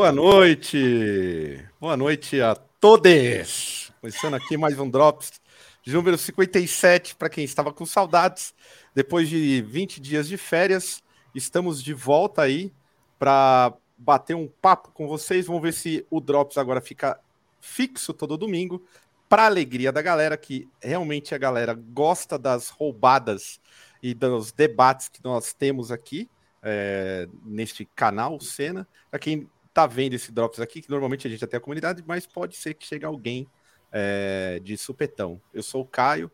Boa noite! Boa noite a todos! Começando aqui mais um Drops de número 57, para quem estava com saudades. Depois de 20 dias de férias, estamos de volta aí para bater um papo com vocês. Vamos ver se o Drops agora fica fixo todo domingo, para alegria da galera, que realmente a galera gosta das roubadas e dos debates que nós temos aqui. É, neste canal, Cena. Para quem tá vendo esse Drops aqui, que normalmente a gente já tem a comunidade, mas pode ser que chegue alguém é, de supetão. Eu sou o Caio,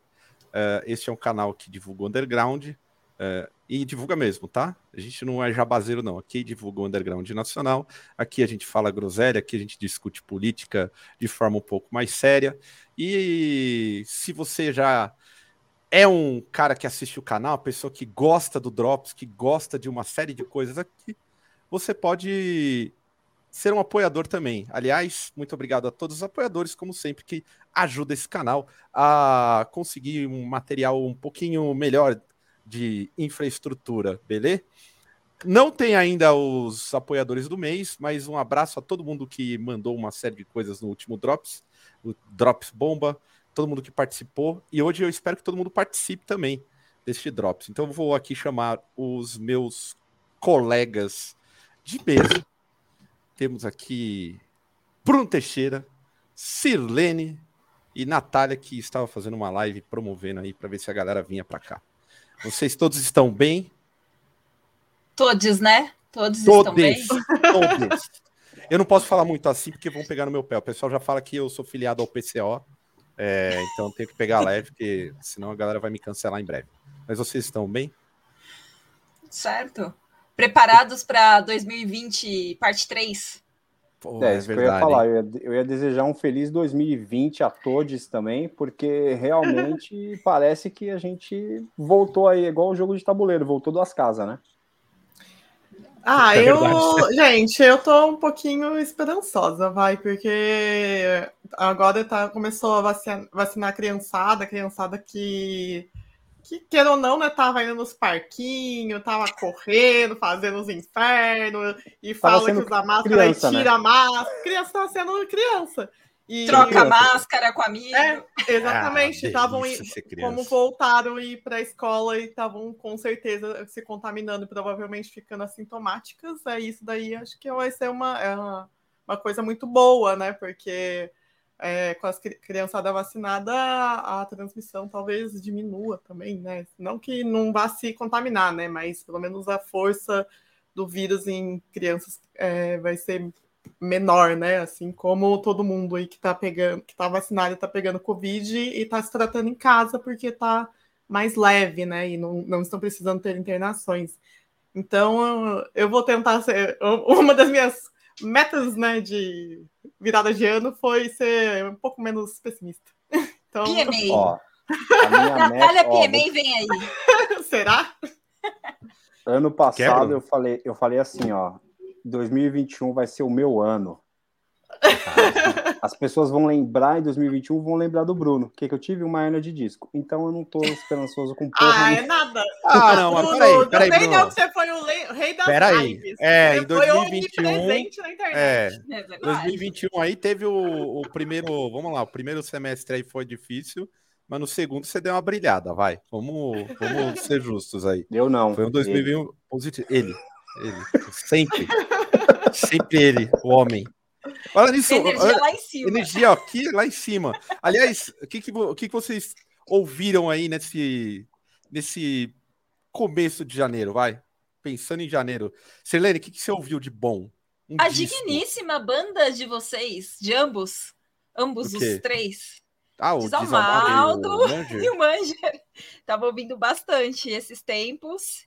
é, este é um canal que divulga o underground, é, e divulga mesmo, tá? A gente não é jabazeiro, não. Aqui divulga o underground nacional, aqui a gente fala groselha, aqui a gente discute política de forma um pouco mais séria. E se você já é um cara que assiste o canal, pessoa que gosta do Drops, que gosta de uma série de coisas aqui, você pode ser um apoiador também. Aliás, muito obrigado a todos os apoiadores, como sempre, que ajudam esse canal a conseguir um material um pouquinho melhor de infraestrutura, beleza? Não tem ainda os apoiadores do mês, mas um abraço a todo mundo que mandou uma série de coisas no último Drops, o Drops Bomba, todo mundo que participou, e hoje eu espero que todo mundo participe também deste Drops. Então eu vou aqui chamar os meus colegas de mesa temos aqui Bruno Teixeira, Sirlene e Natália, que estava fazendo uma live promovendo aí para ver se a galera vinha para cá. Vocês todos estão bem? Todos, né? Todos, todos estão bem? Todos. Eu não posso falar muito assim porque vão pegar no meu pé. O pessoal já fala que eu sou filiado ao PCO, é, então tenho que pegar leve, porque senão a galera vai me cancelar em breve. Mas vocês estão bem? Certo preparados para 2020, parte 3? Pô, é, é isso que eu ia falar. Eu ia, eu ia, desejar um feliz 2020 a todos também, porque realmente parece que a gente voltou aí, igual o jogo de tabuleiro, voltou duas casas, né? Ah, é eu. Gente, eu tô um pouquinho esperançosa, vai, porque agora tá, começou a vacinar, vacinar a criançada, a criançada que que, queira ou não, né, tava indo nos parquinhos, tava correndo, fazendo os infernos, e tava fala que usa máscara criança, e tira né? a máscara. Criança tava sendo criança. E... Troca a máscara com a amigo. É, exatamente. Estavam ah, como voltaram ir para a escola e estavam com certeza se contaminando, provavelmente ficando assintomáticas. É isso daí, acho que vai ser uma, é uma, uma coisa muito boa, né? Porque é, com as criançada vacinada, a, transmissão talvez diminua também, né? Não que não vá se contaminar, né? Mas pelo menos a força do vírus em crianças é, vai ser menor, né? Assim como todo mundo aí que tá pegando, que tá vacinado tá pegando Covid e tá se tratando em casa porque tá mais leve, né? E não, não estão precisando ter internações. Então eu vou tentar ser uma das minhas metas, né, de virada de ano foi ser um pouco menos pessimista. Então, PMA. Ó, Natália meta, PMA vem aí. Será? Ano passado eu falei, eu falei assim, ó, 2021 vai ser o meu ano. As pessoas vão lembrar em 2021, vão lembrar do Bruno, que, que eu tive uma hernia de disco. Então eu não tô esperançoso com porra. Ah, é nada. Ah, não, mas peraí, peraí, Bruno. Não, você foi o rei das peraí. lives. É, você em 2021. na internet. É, é 2021 aí teve o, o primeiro, vamos lá, o primeiro semestre aí foi difícil. Mas no segundo você deu uma brilhada, vai. Vamos, vamos ser justos aí. Eu não. Foi um 2021 ele. positivo. Ele, ele. Sempre. Sempre ele, o homem. Olha nisso. Energia lá em cima. Energia aqui lá em cima. Aliás, o que, que, o que, que vocês ouviram aí nesse, nesse começo de janeiro? Vai. Pensando em janeiro. Selene, o que, que você ouviu de bom? Um a disco. digníssima banda de vocês, de ambos, ambos os três. Ah, o Desalmaldo e o Manger. Tava ouvindo bastante esses tempos.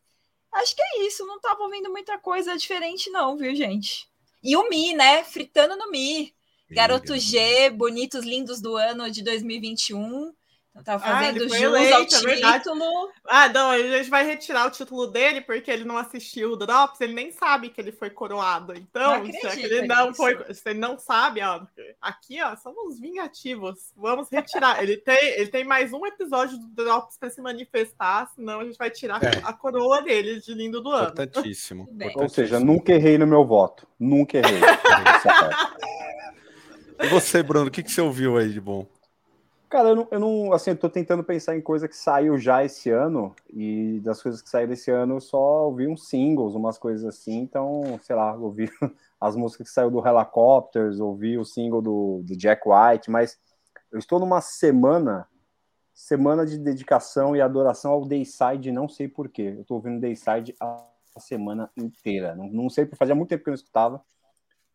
Acho que é isso, não tava ouvindo muita coisa diferente não, viu, gente? E o Mi, né? Fritando no Mi. Garoto G, bonitos, lindos do ano de 2021. Tá fazendo ah, jus eleito, ao título. ah, não, a gente vai retirar o título dele porque ele não assistiu o Drops, ele nem sabe que ele foi coroado. Então, se é ele não foi, se ele não sabe, ó, aqui, ó, somos vingativos. Vamos retirar. ele tem, ele tem mais um episódio do Drops para se manifestar, senão a gente vai tirar é. a coroa dele de lindo do ano. Importantíssimo. Ou seja, nunca errei no meu voto. Nunca errei. e você, Bruno, o que, que você ouviu aí de bom? Cara, eu não, eu não, assim, eu tô tentando pensar em coisa que saiu já esse ano, e das coisas que saíram esse ano eu só ouvi uns singles, umas coisas assim, então, sei lá, ouvi as músicas que saiu do Helicopters, ouvi o single do, do Jack White, mas eu estou numa semana, semana de dedicação e adoração ao Dayside, não sei porquê, eu tô ouvindo Dayside a semana inteira, não, não sei, fazia muito tempo que eu não escutava,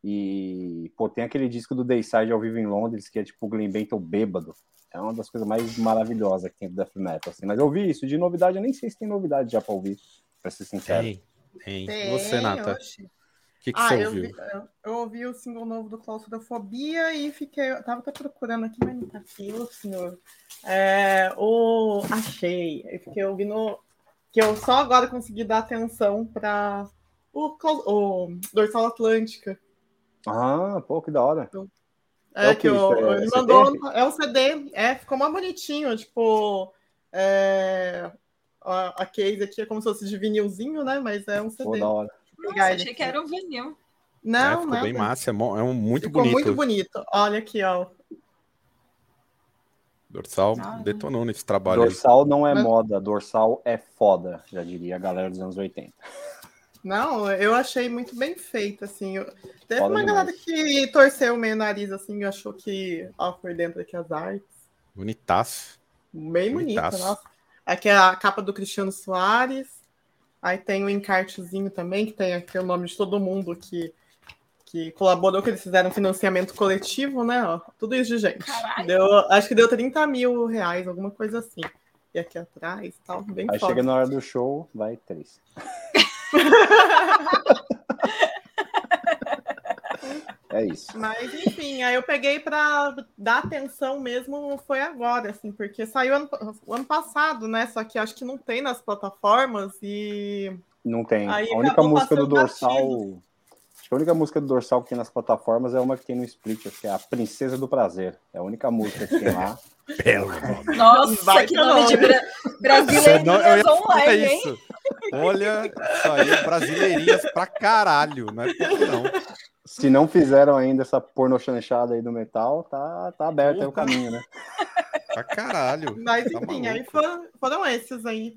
e, pô, tem aquele disco do Dayside ao vivo em Londres, que é tipo o Glenn Benton bêbado, é uma das coisas mais maravilhosas que tem do Death Metal. Assim. Mas eu ouvi isso de novidade, eu nem sei se tem novidade já para ouvir, para ser sincero. Tem, tem. tem você, Nata? O que, que ah, você ouviu? Eu, vi, eu, ouvi o single novo do Claustrofobia e fiquei. Eu tava até procurando aqui, mas não tá aqui, o senhor. É, o, achei. Eu fiquei ouvindo. Que eu só agora consegui dar atenção para o, o Dorsal Atlântica. Ah, pô, que da hora. Então, é, é que o, é, ele mandou. É um CD, é, ficou mais bonitinho, tipo. É, a, a case aqui é como se fosse de vinilzinho, né? Mas é um CD. Pô, da hora. Nossa, achei que era um vinil. Não, é, ficou bem massa, é, é um muito ficou bonito. muito bonito. Olha aqui, ó. Dorsal ah, detonou nesse trabalho. Dorsal aí. não é Mas... moda, dorsal é foda, já diria a galera dos anos 80. Não, eu achei muito bem feito, assim. Eu... Teve Foda uma demais. galera que torceu meio nariz, assim, e achou que ó, foi dentro aqui as artes. Bonitaço. Bem bonita, nossa. Aqui é a capa do Cristiano Soares. Aí tem o um encartezinho também, que tem aqui o nome de todo mundo que, que colaborou, que eles fizeram financiamento coletivo, né? Ó, tudo isso de gente. Deu, acho que deu 30 mil reais, alguma coisa assim. E aqui atrás tal, bem Aí chega na hora do show, vai três. É isso. Mas enfim, aí eu peguei para dar atenção mesmo foi agora, assim, porque saiu ano, ano passado, né? Só que acho que não tem nas plataformas e não tem. Aí a única música do Dorsal, acho que a única música do Dorsal que tem nas plataformas é uma que tem no Split, que é a Princesa do Prazer. É a única música que tem lá. Belo Nossa, Vai que nome de bra brasileirinhas online, hein? Olha, isso aí, brasileirinhas pra caralho, não é pouco não. Se não fizeram ainda essa pornochanchada aí do metal, tá, tá aberto aí o caminho, né? Pra caralho. Mas tá enfim, aí foram, foram esses aí.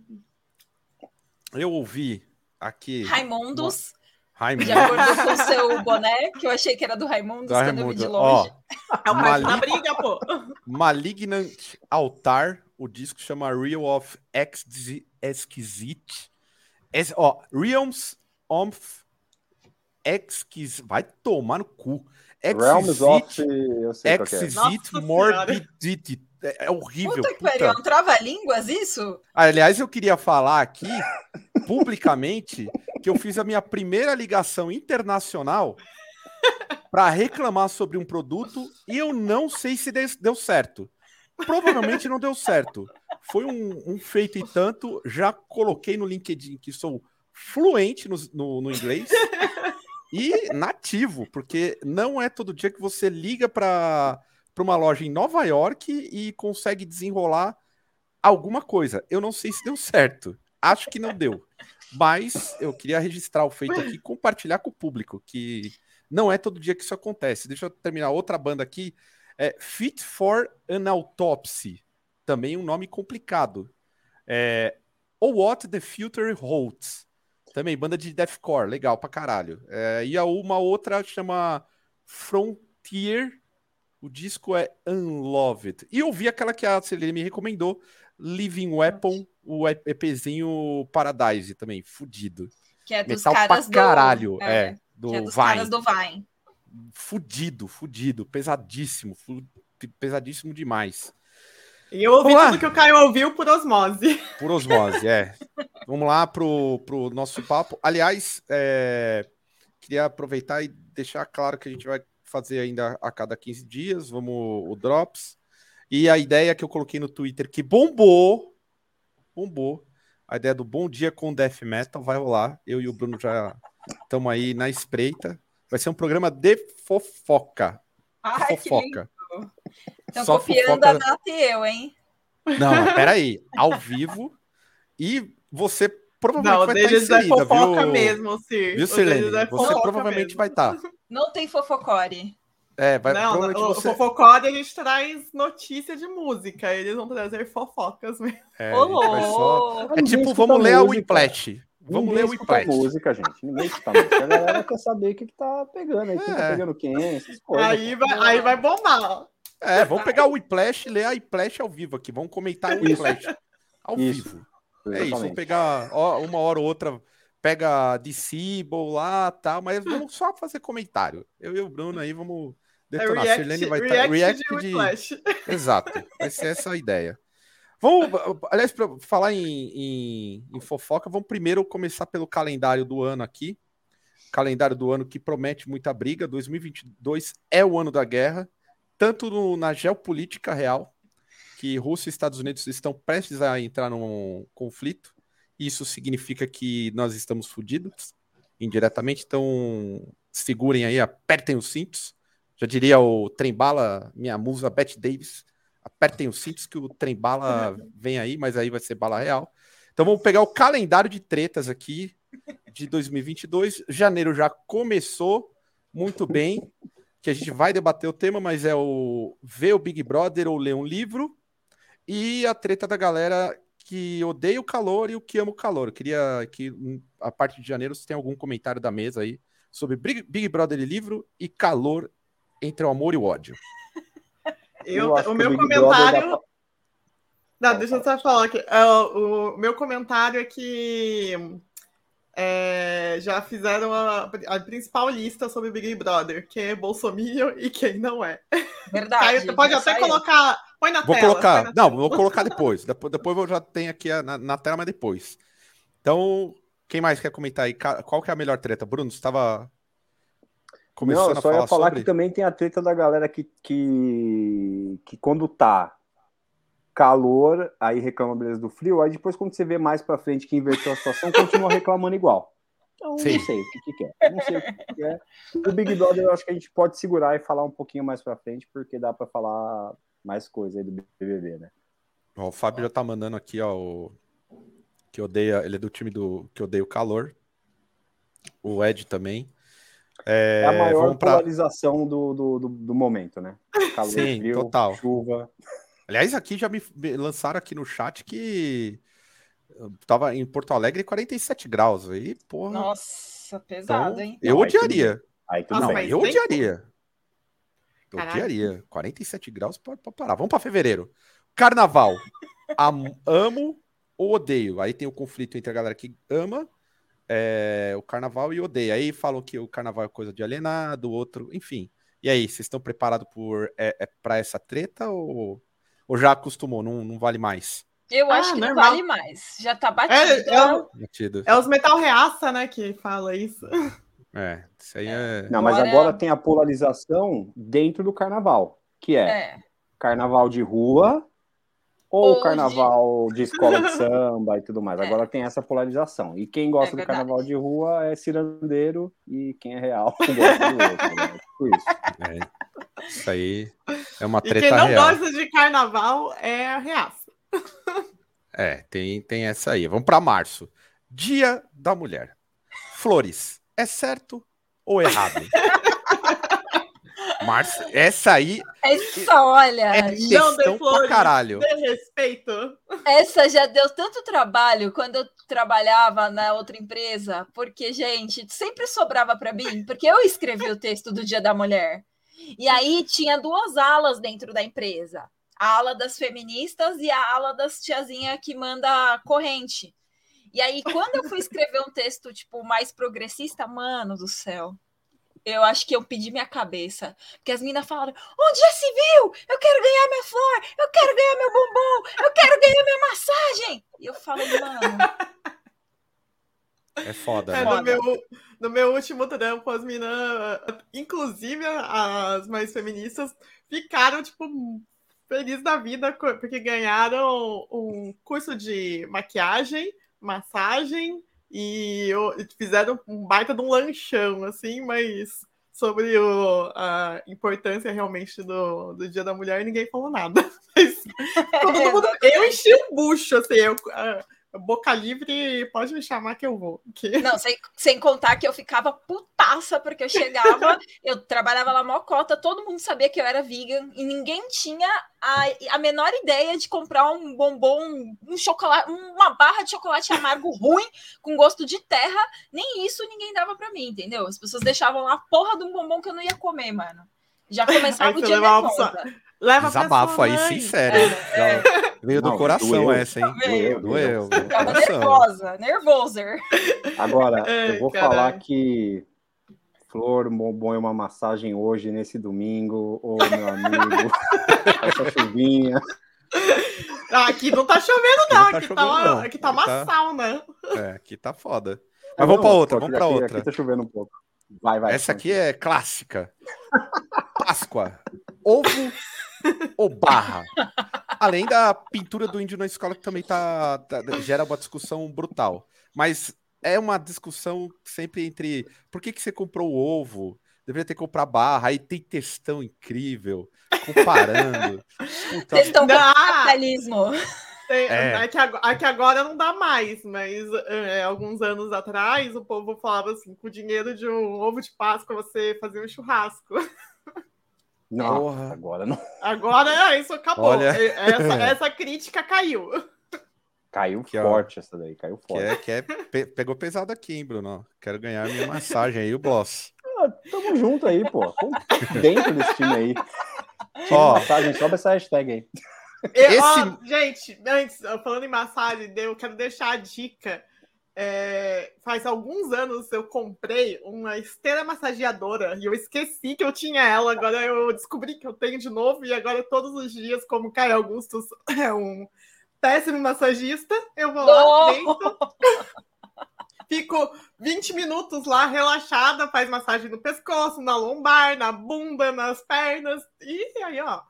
Eu ouvi aqui. Raimundos. Raimundo. De acordo com o seu boné, que eu achei que era do Raimundo, quando eu vi de longe. Ó, é o Malig... na briga, pô. Malignant Altar, o disco chama Real of Exquisite. Ó, Realms of Exquisite. Vai tomar no cu. Realms of. Exquisite é. Morbidity. É, é horrível. Puta que pariu, é um trava-línguas isso? Aliás, eu queria falar aqui, publicamente, que eu fiz a minha primeira ligação internacional para reclamar sobre um produto e eu não sei se deu certo. Provavelmente não deu certo. Foi um, um feito e tanto. Já coloquei no LinkedIn que sou fluente no, no, no inglês e nativo, porque não é todo dia que você liga para uma loja em Nova York e consegue desenrolar alguma coisa. Eu não sei se deu certo. Acho que não deu. Mas eu queria registrar o feito aqui e compartilhar com o público, que não é todo dia que isso acontece. Deixa eu terminar outra banda aqui. É Fit for an Autopsy. Também um nome complicado. É, What the Future Holds. Também, banda de deathcore, legal pra caralho. É, e a uma outra chama Frontier. O disco é Unloved. E eu vi aquela que a Celene me recomendou, Living Weapon, o EPzinho Paradise também, fudido. Que é dos Metal caras pra caralho, do... é, é, do é dos Vine. caras do Vine. Fudido, fudido, pesadíssimo, pesadíssimo demais. E eu ouvi tudo que o Caio ouviu por osmose. Por osmose, é. Vamos lá pro, pro nosso papo. Aliás, é, queria aproveitar e deixar claro que a gente vai fazer ainda a cada 15 dias, vamos o Drops. E a ideia que eu coloquei no Twitter, que bombou, bombou, a ideia do Bom Dia com Death Metal vai rolar. Eu e o Bruno já estamos aí na espreita. Vai ser um programa de fofoca. Ai, fofoca. Estão copiando fofoca... a data e eu, hein? Não, peraí. Ao vivo. E você provavelmente não, vai estar inserida, é fofoca viu? mesmo, Cir. Viu, Sirlene? É você provavelmente mesmo. vai estar. Não tem fofocore. É, vai não, o, você... Fofocore a gente traz notícia de música, eles vão trazer fofocas mesmo. É, só... é tipo, vamos ler a Whiplash. Vamos ler o Whiplash. música, gente. Ninguém escuta música. A galera quer saber o que, que tá pegando aí, quem tá é. pegando quem, essas coisas. Aí vai, aí vai bombar. É, vamos pegar o Whiplash e ler a Whiplash ao vivo aqui. Vamos comentar o Whiplash ao isso. vivo. É isso, vamos pegar ó, uma hora ou outra pega de Seabull lá tal, mas vamos só fazer comentário. Eu e o Bruno aí vamos detonar. É react, vai estar tá, react, de, de... Exato, vai ser essa a ideia. Vamos, aliás, para falar em, em, em, fofoca, vamos primeiro começar pelo calendário do ano aqui. Calendário do ano que promete muita briga. 2022 é o ano da guerra, tanto no, na geopolítica real, que Rússia e Estados Unidos estão prestes a entrar num conflito. Isso significa que nós estamos fodidos indiretamente. Então, segurem aí, apertem os cintos já diria o trem-bala, minha musa Bette Davis. Apertem os cintos que o trem-bala vem aí, mas aí vai ser bala real. Então vamos pegar o calendário de tretas aqui de 2022. Janeiro já começou muito bem, que a gente vai debater o tema, mas é o ver o Big Brother ou ler um livro e a treta da galera que odeia o calor e o que ama o calor. Eu queria que a parte de janeiro você tem algum comentário da mesa aí sobre Big Brother e livro e calor entre o amor e o ódio? Eu, eu o meu comentário. Da... Não, deixa eu só falar aqui. Uh, o meu comentário é que é, já fizeram a, a, principal lista sobre Big Brother, quem é Bolsonaro e quem não é. Verdade. Aí pode até saiu. colocar. Põe na vou tela. Colocar, na não, tela. vou colocar depois. depois. Depois eu já tenho aqui na, na tela, mas depois. Então, quem mais quer comentar aí? Qual que é a melhor treta? Bruno, você estava Começando não, só ia falar sobre... que também tem a treta da galera que, que, que quando tá calor, aí reclama beleza do frio, aí depois quando você vê mais pra frente que inverteu a situação, continua reclamando igual. Então, Sim. não sei o que, que quer. Não sei o que, que quer. O Big Brother eu acho que a gente pode segurar e falar um pouquinho mais pra frente, porque dá pra falar mais coisa aí do BBB, né? Ó, o Fábio já tá mandando aqui, ó, o... que odeia, ele é do time do que odeia o calor. O Ed também. É, é a maior polarização do, do, do, do, momento, né? Calor, Sim, frio, total. chuva. Aliás, aqui já me lançaram aqui no chat que tava em Porto Alegre 47 graus. Aí, porra. Nossa, pesado, então, hein? Eu não, odiaria. Aí tudo, não, eu odiaria. Eu odiaria. 47 graus pode parar. Vamos para fevereiro. Carnaval. Am, amo ou odeio? Aí tem o conflito entre a galera que ama é, o carnaval e odeia. Aí falam que o carnaval é coisa de alienado, outro, enfim. E aí, vocês estão preparados por é, é para essa treta ou, ou já acostumou? Não, não vale mais? Eu acho ah, que normal. não vale mais. Já tá batido. É, é, o, batido. é os metal reaça, né, que fala isso. É, isso aí é. Não, mas agora tem a polarização dentro do carnaval, que é, é. carnaval de rua ou Hoje... carnaval de escola de samba e tudo mais. É. Agora tem essa polarização. E quem gosta é do carnaval de rua é cirandeiro e quem é real gosta do outro. Né? Por isso. É. Isso aí é uma treta e quem não real. gosta de carnaval é reaça. É, tem, tem essa aí. Vamos para março. Dia da Mulher. Flores, é certo ou errado? Márcia, essa aí. Essa, olha. É questão pra caralho. respeito. Essa já deu tanto trabalho quando eu trabalhava na outra empresa, porque, gente, sempre sobrava para mim, porque eu escrevi o texto do Dia da Mulher. E aí tinha duas alas dentro da empresa. A ala das feministas e a ala das tiazinha que manda corrente. E aí, quando eu fui escrever um texto, tipo, mais progressista, mano do céu, eu acho que eu pedi minha cabeça. Porque as meninas falaram: onde já se viu? Eu quero ganhar minha flor, eu quero ganhar meu bombom, eu quero ganhar minha massagem. E eu falo, mano. É foda. É, no, meu, no meu último trampo, as meninas, inclusive as mais feministas, ficaram, tipo, felizes da vida, porque ganharam um curso de maquiagem, massagem e fizeram um baita de um lanchão, assim, mas sobre o, a importância realmente do, do Dia da Mulher, ninguém falou nada. Mas, todo mundo, eu enchi o bucho, assim, eu, boca livre, pode me chamar que eu vou. Que... Não, sem, sem contar que eu ficava putaça, porque eu chegava, eu trabalhava lá mocota, todo mundo sabia que eu era vegan e ninguém tinha a, a menor ideia de comprar um bombom, um chocolate, uma barra de chocolate amargo ruim, com gosto de terra, nem isso ninguém dava para mim, entendeu? As pessoas deixavam lá a porra de um bombom que eu não ia comer, mano. Já começava o dia nervosa. Leva Desabafo aí, sincero. É. Veio do coração doeu. essa, hein? Doeu, doeu. doeu. Tava nervosa, nervoser. Agora, eu vou caralho. falar que Flor, bom é uma massagem hoje, nesse domingo. Ô, meu amigo, essa chuvinha. Ah, aqui não tá chovendo, não. Aqui, tá aqui, chovendo, tá, não. aqui tá uma tá... sauna. É, aqui tá foda. Mas vamos pra outra, vamos pra aqui, outra. Aqui tá chovendo um pouco. Vai, vai. Essa aqui é clássica. Páscoa. Ovo ou barra? Além da pintura do índio na escola, que também tá, tá, gera uma discussão brutal. Mas é uma discussão sempre entre por que, que você comprou o ovo? Deveria ter comprado barra, aí tem textão incrível, comparando. Puta... Textão capitalismo. É. É, que agora, é que agora não dá mais, mas é, alguns anos atrás o povo falava assim: com o dinheiro de um ovo de Páscoa você fazia um churrasco. Não, Porra. agora não. Agora é, isso acabou. Olha... Essa, essa crítica caiu. Caiu que, forte ó, essa daí, caiu forte. Que é, que é, pe pegou pesado aqui, hein, Bruno? Quero ganhar minha massagem aí, o Bloss. Ah, tamo junto aí, pô. dentro desse time aí. Ó, massagem, sobe essa hashtag aí. Eu, Esse... ó, gente, antes, falando em massagem, eu quero deixar a dica é, faz alguns anos eu comprei uma esteira massageadora e eu esqueci que eu tinha ela. Agora eu descobri que eu tenho de novo e agora todos os dias, como Caio Augustus é um péssimo massagista, eu vou lá dentro. Fico 20 minutos lá relaxada, faz massagem no pescoço, na lombar, na bunda, nas pernas. E aí, ó,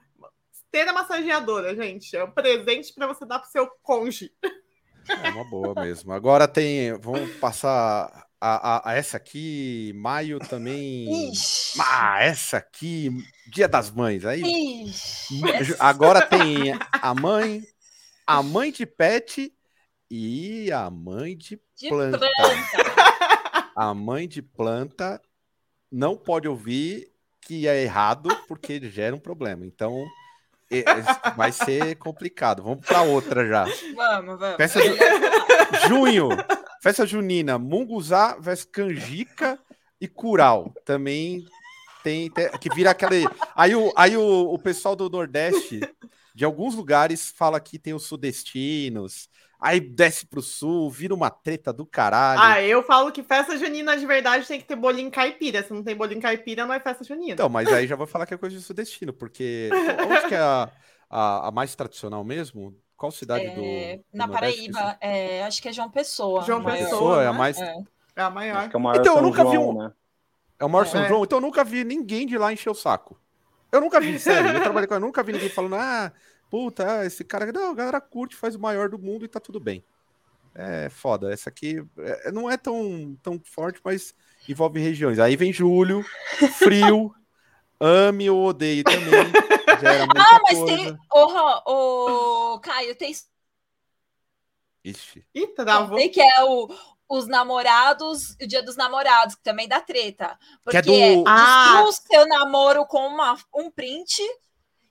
esteira massageadora, gente. É um presente para você dar pro seu cônjuge. É uma boa mesmo. Agora tem. Vamos passar a, a, a essa aqui, maio também. Ixi. Ah, essa aqui, Dia das Mães. Aí. Ixi. Agora tem a mãe, a mãe de pet e a mãe de, de planta. planta. A mãe de planta não pode ouvir que é errado porque gera um problema. Então vai ser complicado. Vamos para outra já. Vamos, vamos. Festa ju... Junho, festa junina, Munguzá versus Canjica e Curau. Também tem, tem, que vira aquele. Aí o, aí o, o pessoal do Nordeste, de alguns lugares, fala que tem os sudestinos, Aí desce pro sul, vira uma treta do caralho. Ah, eu falo que festa junina de verdade tem que ter bolinho caipira. Se não tem bolinho caipira, não é festa junina. Então, mas aí já vou falar que é coisa de sudestino, porque onde que é a, a, a mais tradicional mesmo? Qual cidade é, do, do, Na Paraíba, é, acho que é João Pessoa. João Pessoa, é a né? mais. É, é a maior. É maior então, São eu nunca João, vi um. Né? É o maior São é. João, então eu nunca vi ninguém de lá encher o saco. Eu nunca vi, sério. Eu trabalhei com eu nunca vi ninguém falando, ah, puta, esse cara. Não, a galera curte, faz o maior do mundo e tá tudo bem. É foda. Essa aqui é, não é tão, tão forte, mas envolve regiões. Aí vem julho, frio, ame ou odeie também. ah, mas coisa. tem. Oh, oh, Caio, tem. Ixi. Ih, travou. Tem que é o, os namorados, o dia dos namorados, que também dá treta. Porque que é do... ah. o seu namoro com uma, um print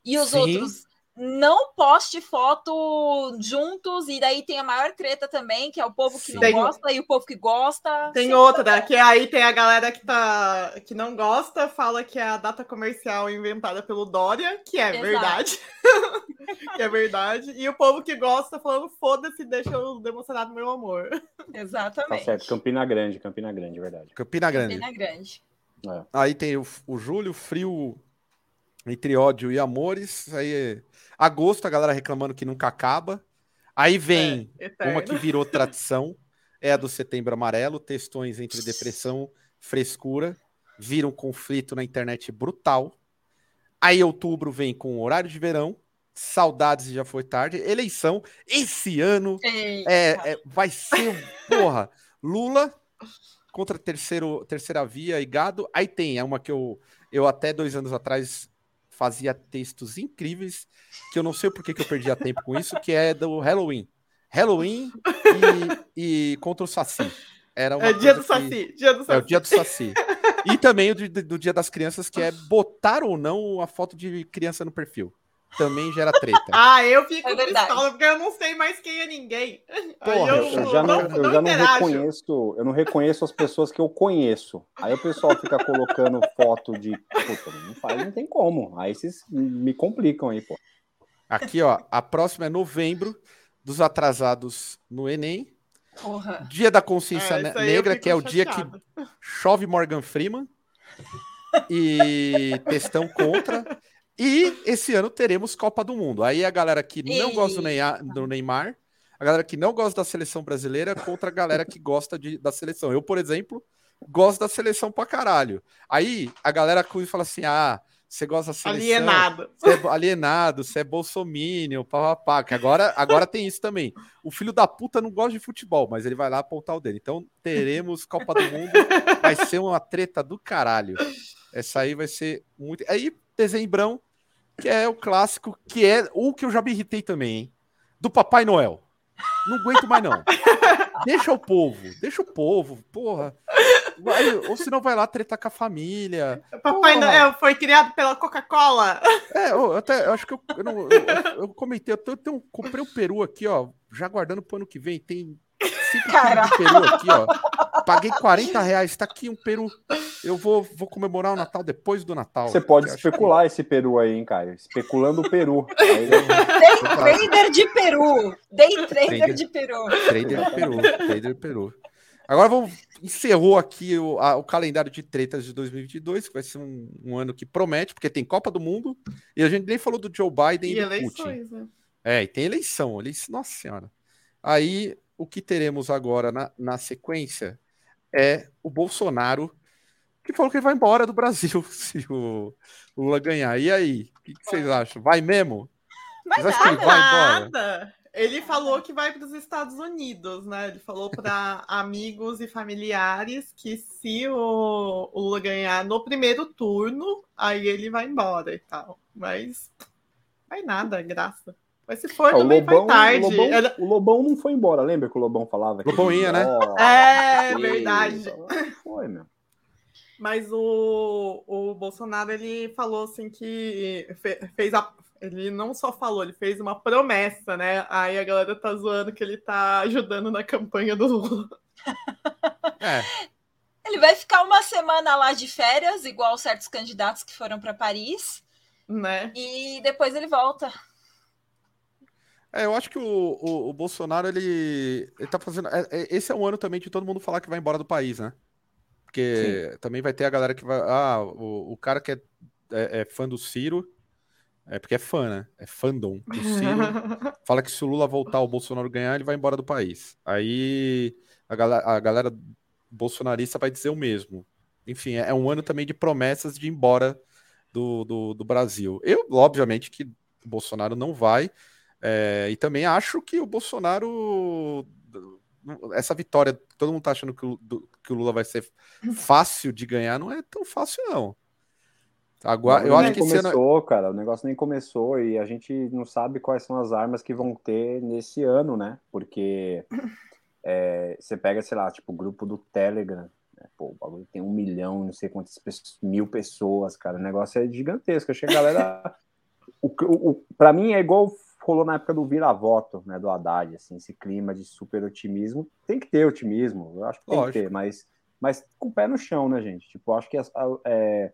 e os Sim. outros não poste foto juntos, e daí tem a maior treta também, que é o povo que Sim. não gosta e o povo que gosta. Tem outra, né? Que aí tem a galera que, tá, que não gosta, fala que é a data comercial inventada pelo Dória, que é Exato. verdade. que é verdade. E o povo que gosta falando, foda-se, deixa eu demonstrar meu amor. Exatamente. Tá certo, Campina Grande, Campina Grande, verdade. Campina Grande. Campina Grande. É. Aí tem o, o Júlio, frio entre ódio e amores. Aí agosto, a galera reclamando que nunca acaba. Aí vem é, uma que virou tradição, é a do Setembro Amarelo, textões entre depressão, frescura, vira um conflito na internet brutal. Aí outubro vem com horário de verão, saudades já foi tarde, eleição esse ano é, é, vai ser porra Lula contra terceiro, terceira via e gado. Aí tem é uma que eu eu até dois anos atrás fazia textos incríveis que eu não sei por que, que eu perdia tempo com isso, que é do Halloween. Halloween e, e contra o Saci. Era é dia do que... Saci, dia do Saci. É o dia do Saci. E também o do, do, Dia das Crianças, que é botar ou não a foto de criança no perfil. Também gera treta. ah, eu fico é pistola, porque eu não sei mais quem é ninguém. Porra, eu, eu, já não, eu já não reconheço, eu não reconheço as pessoas que eu conheço. Aí o pessoal fica colocando foto de. Puta, não faz, não tem como. Aí vocês me complicam aí, pô. Aqui, ó, a próxima é novembro, dos atrasados no Enem. Porra. Dia da Consciência é, Negra, que é o dia que chove Morgan Freeman. E textão contra. E esse ano teremos Copa do Mundo. Aí a galera que não gosta do Neymar, a galera que não gosta da seleção brasileira contra a galera que gosta de, da seleção. Eu, por exemplo, gosto da seleção pra caralho. Aí a galera fala assim: ah, você gosta da seleção. Alienado. Você é alienado, você é bolsomínio, papapá. Que agora, agora tem isso também. O filho da puta não gosta de futebol, mas ele vai lá apontar o dele. Então teremos Copa do Mundo. Vai ser uma treta do caralho. Essa aí vai ser muito. Aí, dezembrão, que é o clássico, que é o que eu já me irritei também, hein? Do Papai Noel. Não aguento mais, não. Deixa o povo, deixa o povo, porra. Vai, ou senão vai lá tretar com a família. Papai porra. Noel foi criado pela Coca-Cola. É, eu até eu acho que eu, eu, não, eu, eu comentei, eu, tenho, comprei um peru aqui, ó, já guardando pro ano que vem. Tem cinco de peru aqui, ó. Paguei 40 reais, tá aqui um peru. Eu vou, vou comemorar o Natal depois do Natal. Você pode especular que... esse peru aí, hein, Caio? Especulando o peru. Day trader de peru. Day trader de peru. Trader de peru. Trader de peru. Agora vamos encerrou aqui o, a, o, calendário de tretas de 2022, que vai ser um, um, ano que promete, porque tem Copa do Mundo e a gente nem falou do Joe Biden e, e do eleições, Putin. Né? É, e tem eleição, eleição, nossa senhora. Aí o que teremos agora na, na sequência é o Bolsonaro que falou que ele vai embora do Brasil se o Lula ganhar. E aí, o que, que vocês acham? Vai mesmo? Vai nada, que ele vai embora? Ele falou que vai para os Estados Unidos, né? Ele falou para amigos e familiares que se o, o, Lula ganhar no primeiro turno, aí ele vai embora e tal. Mas vai nada, graça. Mas se for, é, também Lobão, vai tarde. O Lobão, Era... o Lobão, não foi embora, lembra que o Lobão falava? Lobão ia, né? é, verdade. Foi, meu. Mas o, o Bolsonaro ele falou assim que fez a. Ele não só falou, ele fez uma promessa, né? Aí a galera tá zoando que ele tá ajudando na campanha do Lula. É. Ele vai ficar uma semana lá de férias, igual certos candidatos que foram para Paris. Né? E depois ele volta. É, eu acho que o, o, o Bolsonaro, ele, ele tá fazendo. É, é, esse é um ano também de todo mundo falar que vai embora do país, né? Porque Sim. também vai ter a galera que vai. Ah, o, o cara que é, é, é, fã do Ciro. É porque é fã, né? É fandom do Ciro. fala que se o Lula voltar, o Bolsonaro ganhar, ele vai embora do país. Aí a galera, a galera bolsonarista vai dizer o mesmo. Enfim, é, é um ano também de promessas de ir embora do, do, do Brasil. Eu, obviamente, que o Bolsonaro não vai. É, e também acho que o Bolsonaro essa vitória, todo mundo tá achando que o, do, que o Lula vai ser fácil de ganhar, não é tão fácil, não. Agora, eu acho que começou, ano... cara. O negócio nem começou e a gente não sabe quais são as armas que vão ter nesse ano, né? Porque é, você pega, sei lá, tipo, o grupo do Telegram. Né? Pô, o bagulho tem um milhão, não sei quantas mil pessoas, cara. O negócio é gigantesco. Acho que a galera. o, o, o, pra mim é igual rolou na época do vira-voto, né, do Haddad, assim, esse clima de super otimismo. Tem que ter otimismo, eu acho que tem Lógico. que ter, mas, mas com o pé no chão, né, gente? Tipo, acho que é,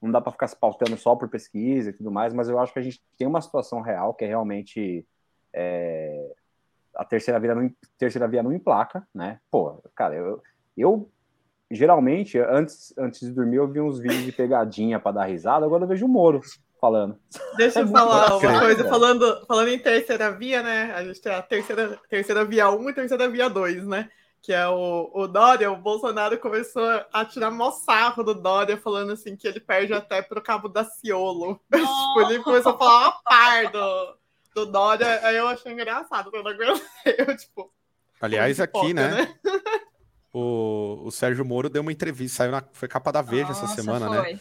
não dá para ficar se pautando só por pesquisa e tudo mais, mas eu acho que a gente tem uma situação real que é realmente é, a terceira via não, terceira via não emplaca, né? Pô, cara, eu, eu geralmente, antes, antes de dormir, eu vi uns vídeos de pegadinha para dar risada, agora eu vejo o Moro falando. Deixa é eu falar uma coisa, falando, falando em terceira via, né? A gente tem a terceira, terceira via 1 e terceira via 2, né? Que é o, o Dória, o Bolsonaro começou a tirar mó sarro do Dória, falando assim que ele perde até pro cabo da Ciolo. tipo, ele começou a falar uma par do, do Dória, aí eu achei engraçado, eu não aguentei, eu, tipo... Aliás, aqui, né? né? o, o Sérgio Moro deu uma entrevista, saiu na, foi capa da Veja Nossa, essa semana, né? foi. né?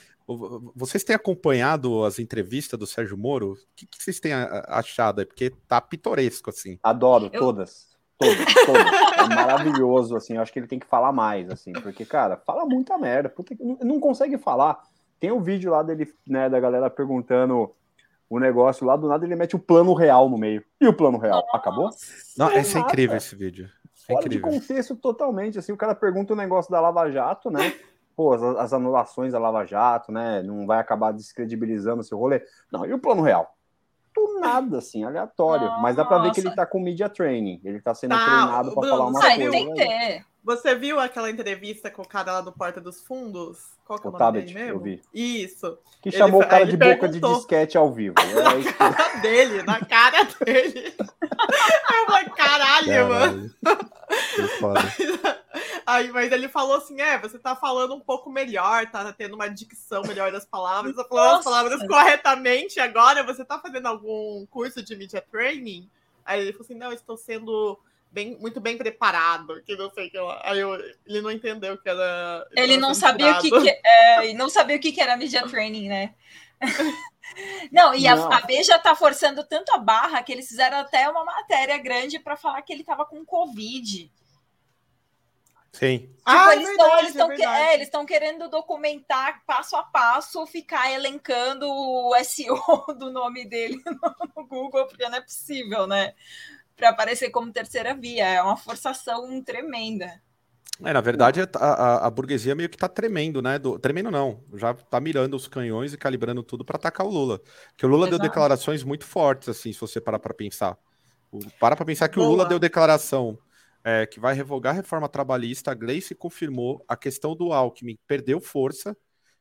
Vocês têm acompanhado as entrevistas do Sérgio Moro? O que, que vocês têm achado? É porque tá pitoresco, assim. Adoro eu... todas. Todas, todas. É maravilhoso, assim. Eu acho que ele tem que falar mais, assim, porque, cara, fala muita merda. Puta, não consegue falar. Tem um vídeo lá dele, né, da galera perguntando o negócio lá, do nada ele mete o plano real no meio. E o plano real? Nossa. Acabou? Não, esse é incrível esse vídeo. É Fora incrível. de contexto totalmente, assim, o cara pergunta o negócio da Lava Jato, né? Pô, as, as, anulações da Lava Jato, né? Não vai acabar descredibilizando esse rolê. Não, e o plano real? Do nada, assim, aleatório. Nossa. Mas dá pra ver que ele tá com media training. Ele tá sendo tá, treinado para falar uma coisa. Tem que ter. Você viu aquela entrevista com o cara lá do Porta dos Fundos? Qual que é o, o nome Tabet, dele mesmo? Eu vi. Isso. Que ele, chamou o cara de boca de disquete ao vivo. É na cara dele, na cara dele. Eu falei, caralho, caralho. mano. Mas, aí, mas ele falou assim: é, você tá falando um pouco melhor, tá tendo uma dicção melhor das palavras, tá falando as palavras corretamente agora. Você tá fazendo algum curso de media training? Aí ele falou assim: não, estou sendo bem, muito bem preparado, que não sei que aí eu, ele não entendeu que era. Ele não sabia o que, que é, não sabia o que, que era media training, né? não, e não. A, a B já tá forçando tanto a barra que eles fizeram até uma matéria grande para falar que ele tava com Covid. Sim. Tipo, ah, eles estão eles é, é, querendo documentar passo a passo, ficar elencando o SEO do nome dele no Google, porque não é possível, né? Para aparecer como terceira via. É uma forçação tremenda. É, na verdade, a, a, a burguesia meio que tá tremendo, né? Do, tremendo não, já tá mirando os canhões e calibrando tudo para atacar o Lula. Porque o Lula Exato. deu declarações muito fortes, assim, se você parar para pensar. O, para para pensar que Boa. o Lula deu declaração é, que vai revogar a reforma trabalhista, a Gleice confirmou a questão do Alckmin, perdeu força,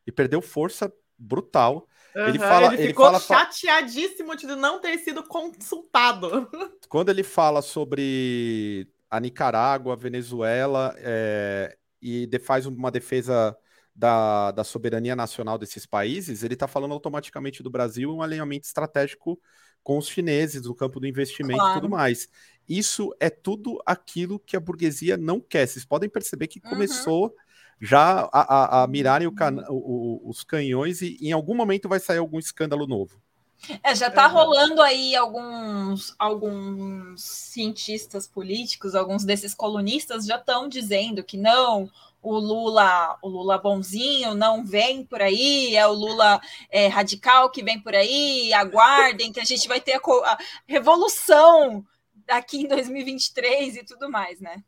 e perdeu força brutal. Uhum, ele fala, ele ficou ele fala, chateadíssimo de não ter sido consultado. Quando ele fala sobre a Nicarágua, a Venezuela, é, e faz uma defesa da, da soberania nacional desses países, ele está falando automaticamente do Brasil um alinhamento estratégico com os chineses no campo do investimento claro. e tudo mais. Isso é tudo aquilo que a burguesia não quer. Vocês podem perceber que uhum. começou já a, a, a mirarem can, o, o, os canhões e em algum momento vai sair algum escândalo novo. É, já está rolando aí alguns, alguns cientistas políticos, alguns desses colunistas já estão dizendo que não, o Lula, o Lula bonzinho não vem por aí, é o Lula é, radical que vem por aí, aguardem que a gente vai ter a, a revolução aqui em 2023 e tudo mais, né?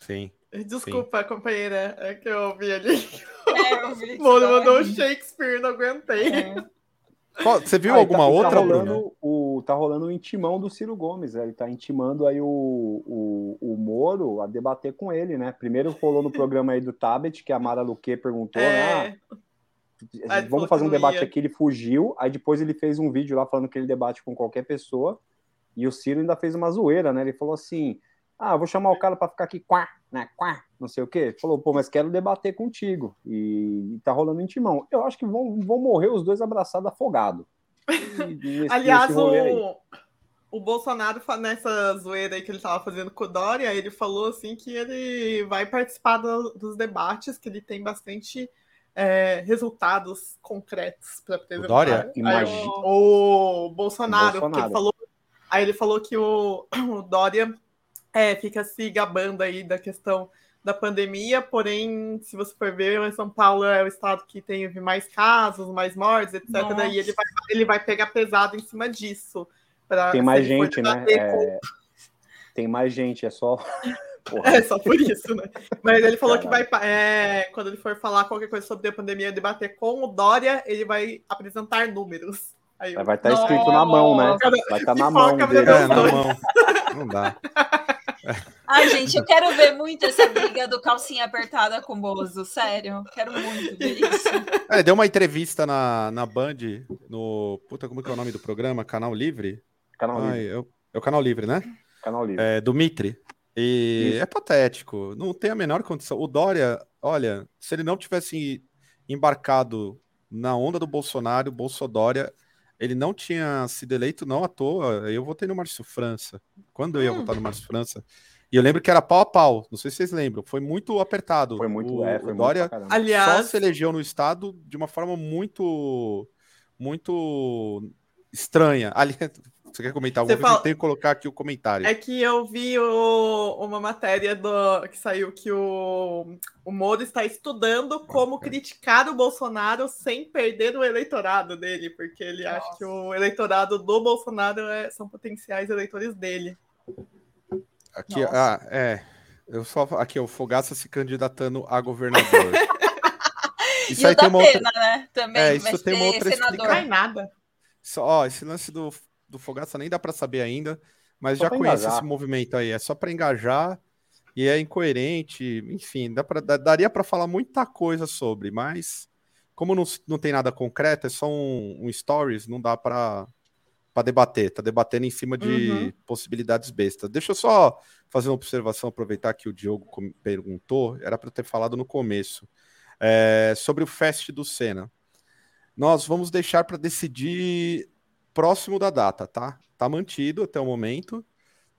Sim. Desculpa, Sim. companheira, é que eu ouvi ali. É, eu vi. mandou o Shakespeare, não aguentei. É. Você viu alguma tá, outra, tá rolando, o, tá rolando o intimão do Ciro Gomes, né? ele tá intimando aí o, o, o Moro a debater com ele, né? Primeiro rolou no programa aí do Tabet, que a Mara Luque perguntou, é. né? Ah, vamos fazer um debate aqui, ele fugiu, aí depois ele fez um vídeo lá falando que ele debate com qualquer pessoa, e o Ciro ainda fez uma zoeira, né? Ele falou assim, ah, vou chamar o cara para ficar aqui, quá, né, quá, não sei o quê. Falou, pô, mas quero debater contigo. E, e tá rolando intimão. Eu acho que vão, vão morrer os dois abraçados afogados. Aliás, o, o Bolsonaro, nessa zoeira aí que ele tava fazendo com o Dória, ele falou assim que ele vai participar do, dos debates, que ele tem bastante é, resultados concretos para apresentar. Dória? Aí, o, o Bolsonaro, Bolsonaro. Ele falou, aí ele falou que o, o Dória é, fica se gabando aí da questão da pandemia, porém, se você for ver, São Paulo é o estado que teve mais casos, mais mortes, etc. Nossa. Daí ele vai, ele vai pegar pesado em cima disso. Tem mais gente, né? É... Tem mais gente, é só. Porra. É só por isso, né? Mas ele falou Caramba. que vai, é, quando ele for falar qualquer coisa sobre a pandemia, debater com o Dória, ele vai apresentar números. Aí eu... Vai estar tá escrito na mão, né? Vai estar tá na mão dele. É, na mão. Não dá. Ai, gente, eu quero ver muito essa briga do calcinha apertada com o Bozo, sério. Quero muito ver isso. É, deu uma entrevista na, na Band, no. Puta, como que é o nome do programa? Canal Livre? Canal Ai, Livre. É o, é o Canal Livre, né? Canal Livre. É, do Mitre. E isso. é patético. Não tem a menor condição. O Dória, olha, se ele não tivesse embarcado na onda do Bolsonaro, o Bolsodória, ele não tinha sido eleito não à toa. Eu votei no Márcio França. Quando eu ia hum. votar no Márcio França? E eu lembro que era pau a pau. Não sei se vocês lembram. Foi muito apertado. Foi muito, o, é, foi o Dória muito Aliás... só se elegeu no estado de uma forma muito, muito estranha. Ali, você quer comentar alguma coisa? Eu tenho que colocar aqui o comentário. É que eu vi o, uma matéria do, que saiu que o, o Moro está estudando como criticar o Bolsonaro sem perder o eleitorado dele, porque ele Nossa. acha que o eleitorado do Bolsonaro é, são potenciais eleitores dele. Aqui, ah, é. Eu só aqui o Fogaça se candidatando a governador. isso e aí tem uma outra... né? Também é, isso tem uma outra senador. explicação. nada. Só, ó, esse lance do, do Fogaça nem dá para saber ainda, mas só já conheço esse movimento aí. É só para engajar e é incoerente. Enfim, dá pra, daria para falar muita coisa sobre, mas como não, não tem nada concreto, é só um, um stories, não dá para para debater, tá debatendo em cima de uhum. possibilidades bestas. Deixa eu só fazer uma observação, aproveitar que o Diogo perguntou, era para ter falado no começo, é, sobre o Fest do Senna. Nós vamos deixar para decidir próximo da data, tá? Tá mantido até o momento.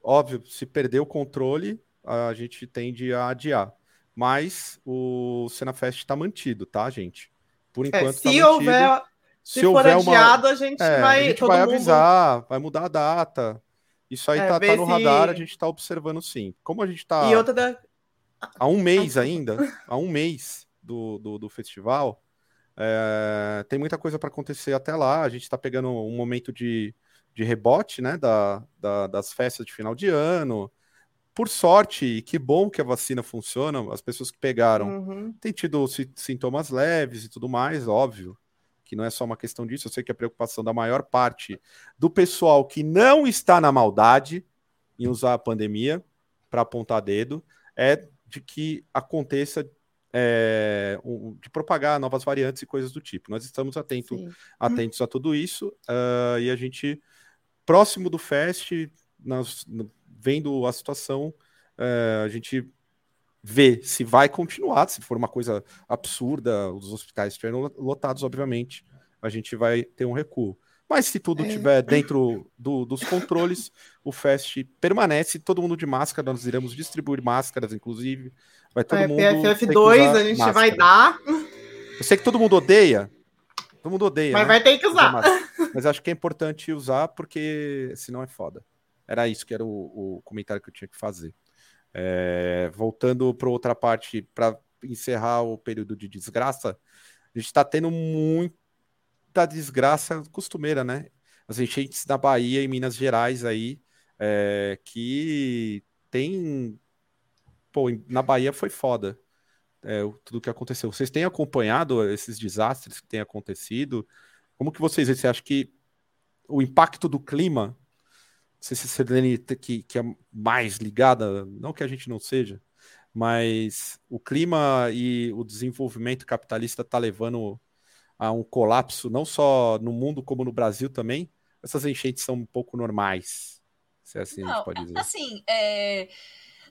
Óbvio, se perder o controle, a gente tende a adiar. Mas o Senna Fest está mantido, tá, gente? Por é, enquanto. É, se tá mantido. houver se, se for adiado, uma... a gente é, vai. A gente vai mundo... avisar, vai mudar a data. Isso aí é, tá, tá, no se... radar, a gente está observando sim. Como a gente está. E outra da... Há um mês ainda, há um mês do, do, do festival, é, tem muita coisa para acontecer até lá. A gente está pegando um momento de, de rebote né, da, da, das festas de final de ano. Por sorte, que bom que a vacina funciona, as pessoas que pegaram uhum. têm tido sintomas leves e tudo mais, óbvio que não é só uma questão disso, eu sei que a preocupação da maior parte do pessoal que não está na maldade em usar a pandemia para apontar dedo é de que aconteça é, de propagar novas variantes e coisas do tipo. Nós estamos atento, atentos a tudo isso uh, e a gente, próximo do Fest, nós, vendo a situação, uh, a gente ver se vai continuar, se for uma coisa absurda, os hospitais estiverem lotados, obviamente, a gente vai ter um recuo. Mas se tudo estiver é. dentro do, dos controles, o Fest permanece, todo mundo de máscara, nós iremos distribuir máscaras, inclusive. Vai todo é, mundo. PFF2 a gente máscara. vai dar. Eu sei que todo mundo odeia. Todo mundo odeia. Mas né? vai ter que usar. Mas acho que é importante usar, porque senão é foda. Era isso que era o, o comentário que eu tinha que fazer. É, voltando para outra parte, para encerrar o período de desgraça, a gente está tendo muita desgraça costumeira, né? As enchentes na Bahia e Minas Gerais aí, é, que tem. Pô, na Bahia foi foda. É, tudo que aconteceu. Vocês têm acompanhado esses desastres que têm acontecido? Como que vocês veem? Você acha que o impacto do clima sei se a Sirlene que, que é mais ligada, não que a gente não seja, mas o clima e o desenvolvimento capitalista está levando a um colapso, não só no mundo como no Brasil também. Essas enchentes são um pouco normais, se é assim não, a gente pode dizer. Assim, é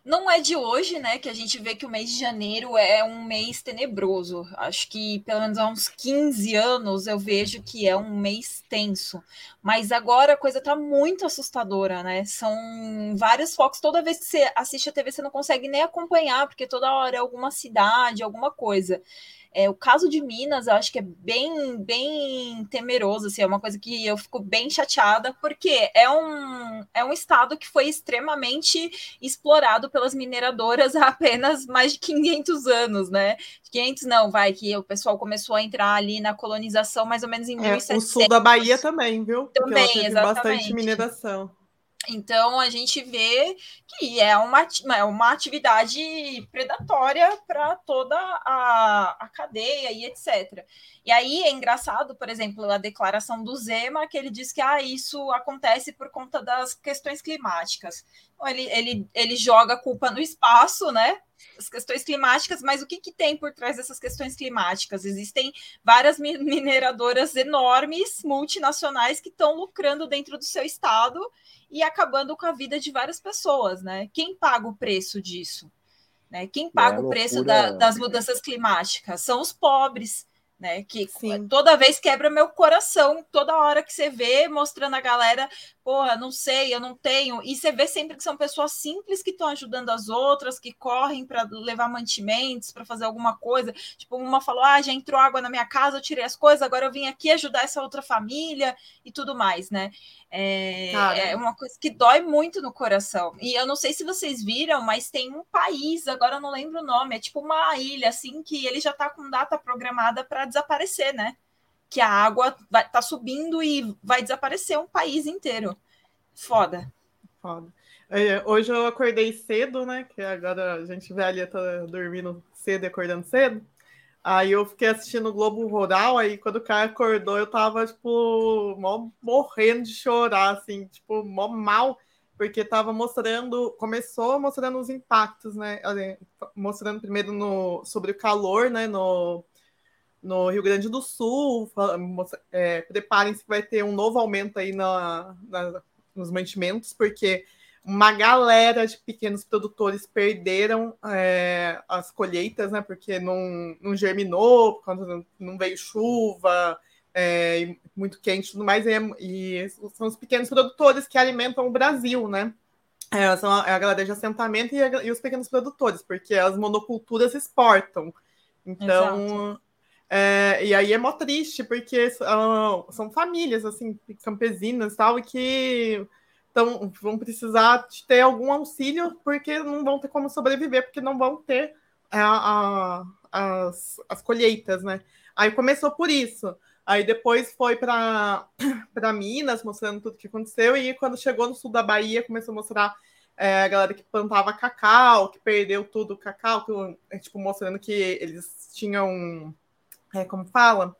não é de hoje, né, que a gente vê que o mês de janeiro é um mês tenebroso. Acho que pelo menos há uns 15 anos eu vejo que é um mês tenso. Mas agora a coisa tá muito assustadora, né? São vários focos. Toda vez que você assiste a TV, você não consegue nem acompanhar, porque toda hora é alguma cidade, alguma coisa. É, o caso de Minas, eu acho que é bem, bem temeroso, assim, é uma coisa que eu fico bem chateada, porque é um, é um estado que foi extremamente explorado pelas mineradoras há apenas mais de 500 anos, né? 500 não, vai, que o pessoal começou a entrar ali na colonização mais ou menos em é, 1700. O sul da Bahia também, viu? Também, exatamente. bastante mineração. Então a gente vê que é uma, é uma atividade predatória para toda a, a cadeia e etc. E aí é engraçado, por exemplo, a declaração do Zema, que ele diz que ah, isso acontece por conta das questões climáticas. Ele, ele, ele joga a culpa no espaço, né? As questões climáticas, mas o que, que tem por trás dessas questões climáticas? Existem várias mineradoras enormes, multinacionais, que estão lucrando dentro do seu estado e acabando com a vida de várias pessoas, né? Quem paga o preço disso? Né? Quem paga é o preço da, das mudanças climáticas? São os pobres né? Que Sim. toda vez quebra meu coração, toda hora que você vê mostrando a galera, porra, não sei, eu não tenho. E você vê sempre que são pessoas simples que estão ajudando as outras, que correm para levar mantimentos, para fazer alguma coisa. Tipo, uma falou: ah, já entrou água na minha casa, eu tirei as coisas, agora eu vim aqui ajudar essa outra família e tudo mais, né? É, é, uma coisa que dói muito no coração. E eu não sei se vocês viram, mas tem um país, agora eu não lembro o nome, é tipo uma ilha, assim, que ele já está com data programada para desaparecer, né? Que a água vai, tá subindo e vai desaparecer um país inteiro. Foda. Foda. É, hoje eu acordei cedo, né? Que agora a gente velha tá dormindo cedo e acordando cedo. Aí eu fiquei assistindo o Globo Rural, aí quando o cara acordou, eu tava, tipo, mó, morrendo de chorar, assim, tipo, mó mal, porque tava mostrando, começou mostrando os impactos, né? Mostrando primeiro no, sobre o calor, né? No, no Rio Grande do Sul, é, preparem-se que vai ter um novo aumento aí na, na, nos mantimentos, porque uma galera de pequenos produtores perderam é, as colheitas, né? Porque não, não germinou, porque não veio chuva, é, muito quente e tudo mais. E, e, são os pequenos produtores que alimentam o Brasil, né? É, são a, é a galera de assentamento e, a, e, os pequenos produtores, porque as monoculturas exportam. Então. É, e aí é mó triste, porque são, são famílias, assim, campesinas tal, e que então, vão precisar ter algum auxílio, porque não vão ter como sobreviver, porque não vão ter a, a, as, as colheitas, né? Aí começou por isso. Aí depois foi para Minas, mostrando tudo que aconteceu, e quando chegou no sul da Bahia, começou a mostrar é, a galera que plantava cacau, que perdeu tudo o cacau, que, é, tipo, mostrando que eles tinham, é, como fala,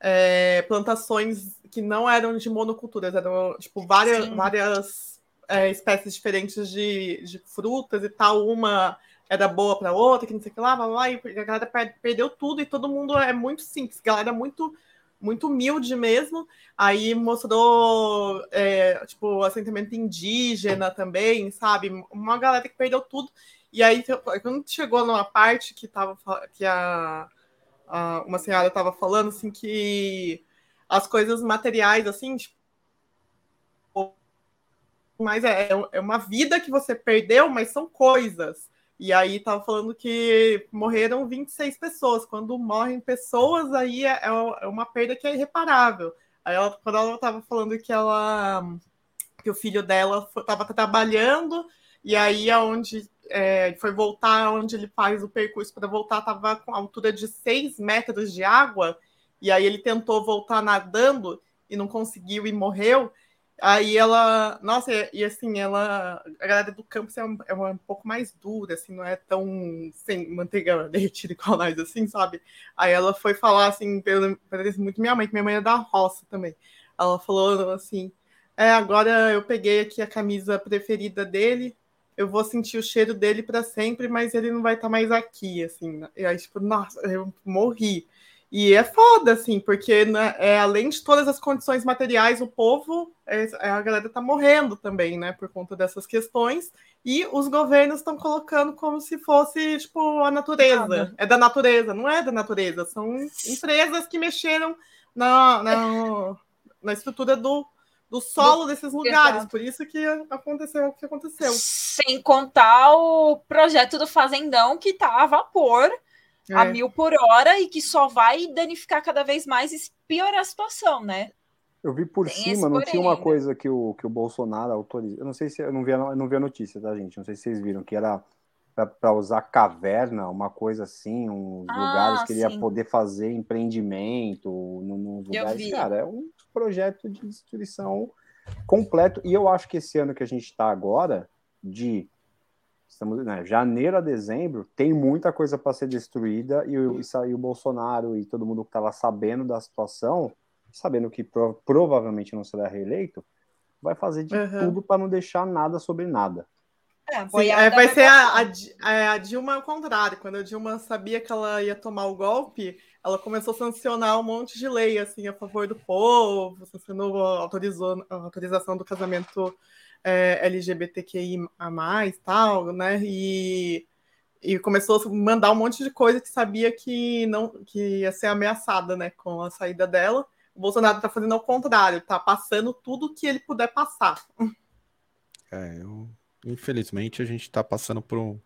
é, plantações que não eram de monoculturas, eram tipo várias, várias é, espécies diferentes de, de frutas e tal. Uma era boa para outra, que não sei o que lá, blá, blá, e a galera perdeu tudo e todo mundo é muito simples, a galera é muito muito humilde mesmo. Aí mostrou, é, tipo, assentamento indígena também, sabe? Uma galera que perdeu tudo. E aí, quando chegou numa parte que tava que a, a uma senhora estava falando assim que as coisas materiais, assim, tipo, mas é, é uma vida que você perdeu, mas são coisas. E aí tava falando que morreram 26 pessoas. Quando morrem pessoas, aí é, é, é uma perda que é irreparável. Aí ela, quando ela estava falando que ela que o filho dela estava trabalhando, e aí aonde é, foi voltar onde ele faz o percurso para voltar, estava com altura de 6 metros de água, e aí ele tentou voltar nadando e não conseguiu e morreu. Aí ela, nossa, e, assim, ela, a galera do campus é um, é um pouco mais dura, assim, não é tão sem manteiga derretida igual nós, assim, sabe? Aí ela foi falar, assim, parece muito minha mãe, que minha mãe é da roça também. Ela falou assim: é, agora eu peguei aqui a camisa preferida dele, eu vou sentir o cheiro dele para sempre, mas ele não vai estar tá mais aqui, assim. E aí, tipo, nossa, eu morri. E é foda, assim, porque né, é, além de todas as condições materiais, o povo, é, é, a galera tá morrendo também, né, por conta dessas questões, e os governos estão colocando como se fosse, tipo, a natureza. Nada. É da natureza, não é da natureza, são empresas que mexeram na, na, na estrutura do, do solo desses lugares, Exato. por isso que aconteceu o que aconteceu. Sem contar o projeto do Fazendão, que tá a vapor, é. a mil por hora e que só vai danificar cada vez mais e piorar a situação, né? Eu vi por Tem cima, não tinha uma coisa que o, que o Bolsonaro autorizou. Eu não sei se eu não vi, eu não vi a notícia, tá, gente? Não sei se vocês viram, que era para usar caverna, uma coisa assim, uns ah, lugares que ele ia poder fazer empreendimento, nos lugares. Cara, é um projeto de destruição completo. E eu acho que esse ano que a gente está agora, de estamos né, janeiro a dezembro, tem muita coisa para ser destruída e, e saiu o Bolsonaro e todo mundo que estava sabendo da situação, sabendo que prov provavelmente não será reeleito, vai fazer de uhum. tudo para não deixar nada sobre nada. É, Sim, é, vai ser a, a, é, a, Dilma ao contrário. Quando a Dilma sabia que ela ia tomar o golpe, ela começou a sancionar um monte de lei assim a favor do povo, sancionou autorizou a autorização do casamento é, LGBTQI a mais, tal, né? E, e começou a mandar um monte de coisa que sabia que não que ia ser ameaçada, né, com a saída dela. O Bolsonaro está fazendo ao contrário, está passando tudo que ele puder passar. É, eu, infelizmente a gente está passando por um,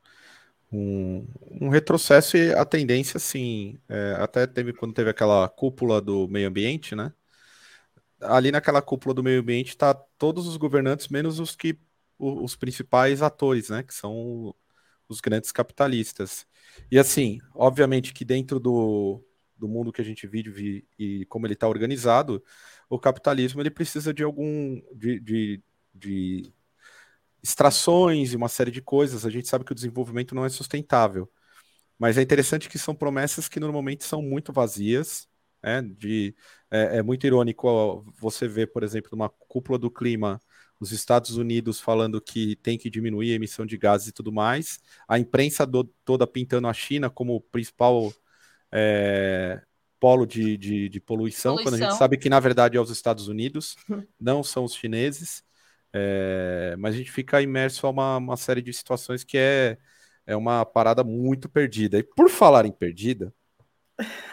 um, um, retrocesso e a tendência, assim, é, até teve quando teve aquela cúpula do meio ambiente, né? Ali naquela cúpula do meio ambiente está todos os governantes, menos os que os, principais atores, né? Que são os grandes capitalistas. E assim, obviamente que dentro do, do mundo que a gente vive e como ele está organizado, o capitalismo ele precisa de algum de, de, de extrações e uma série de coisas. A gente sabe que o desenvolvimento não é sustentável. Mas é interessante que são promessas que normalmente são muito vazias, né? De, é, é, muito irônico você ver, por exemplo, numa cúpula do clima, os Estados Unidos falando que tem que diminuir a emissão de gases e tudo mais, a imprensa do, toda pintando a China como principal é, polo de, de, de poluição, poluição, quando a gente sabe que na verdade é os Estados Unidos, não são os chineses. É, mas a gente fica imerso a uma, uma série de situações que é, é uma parada muito perdida. E por falar em perdida,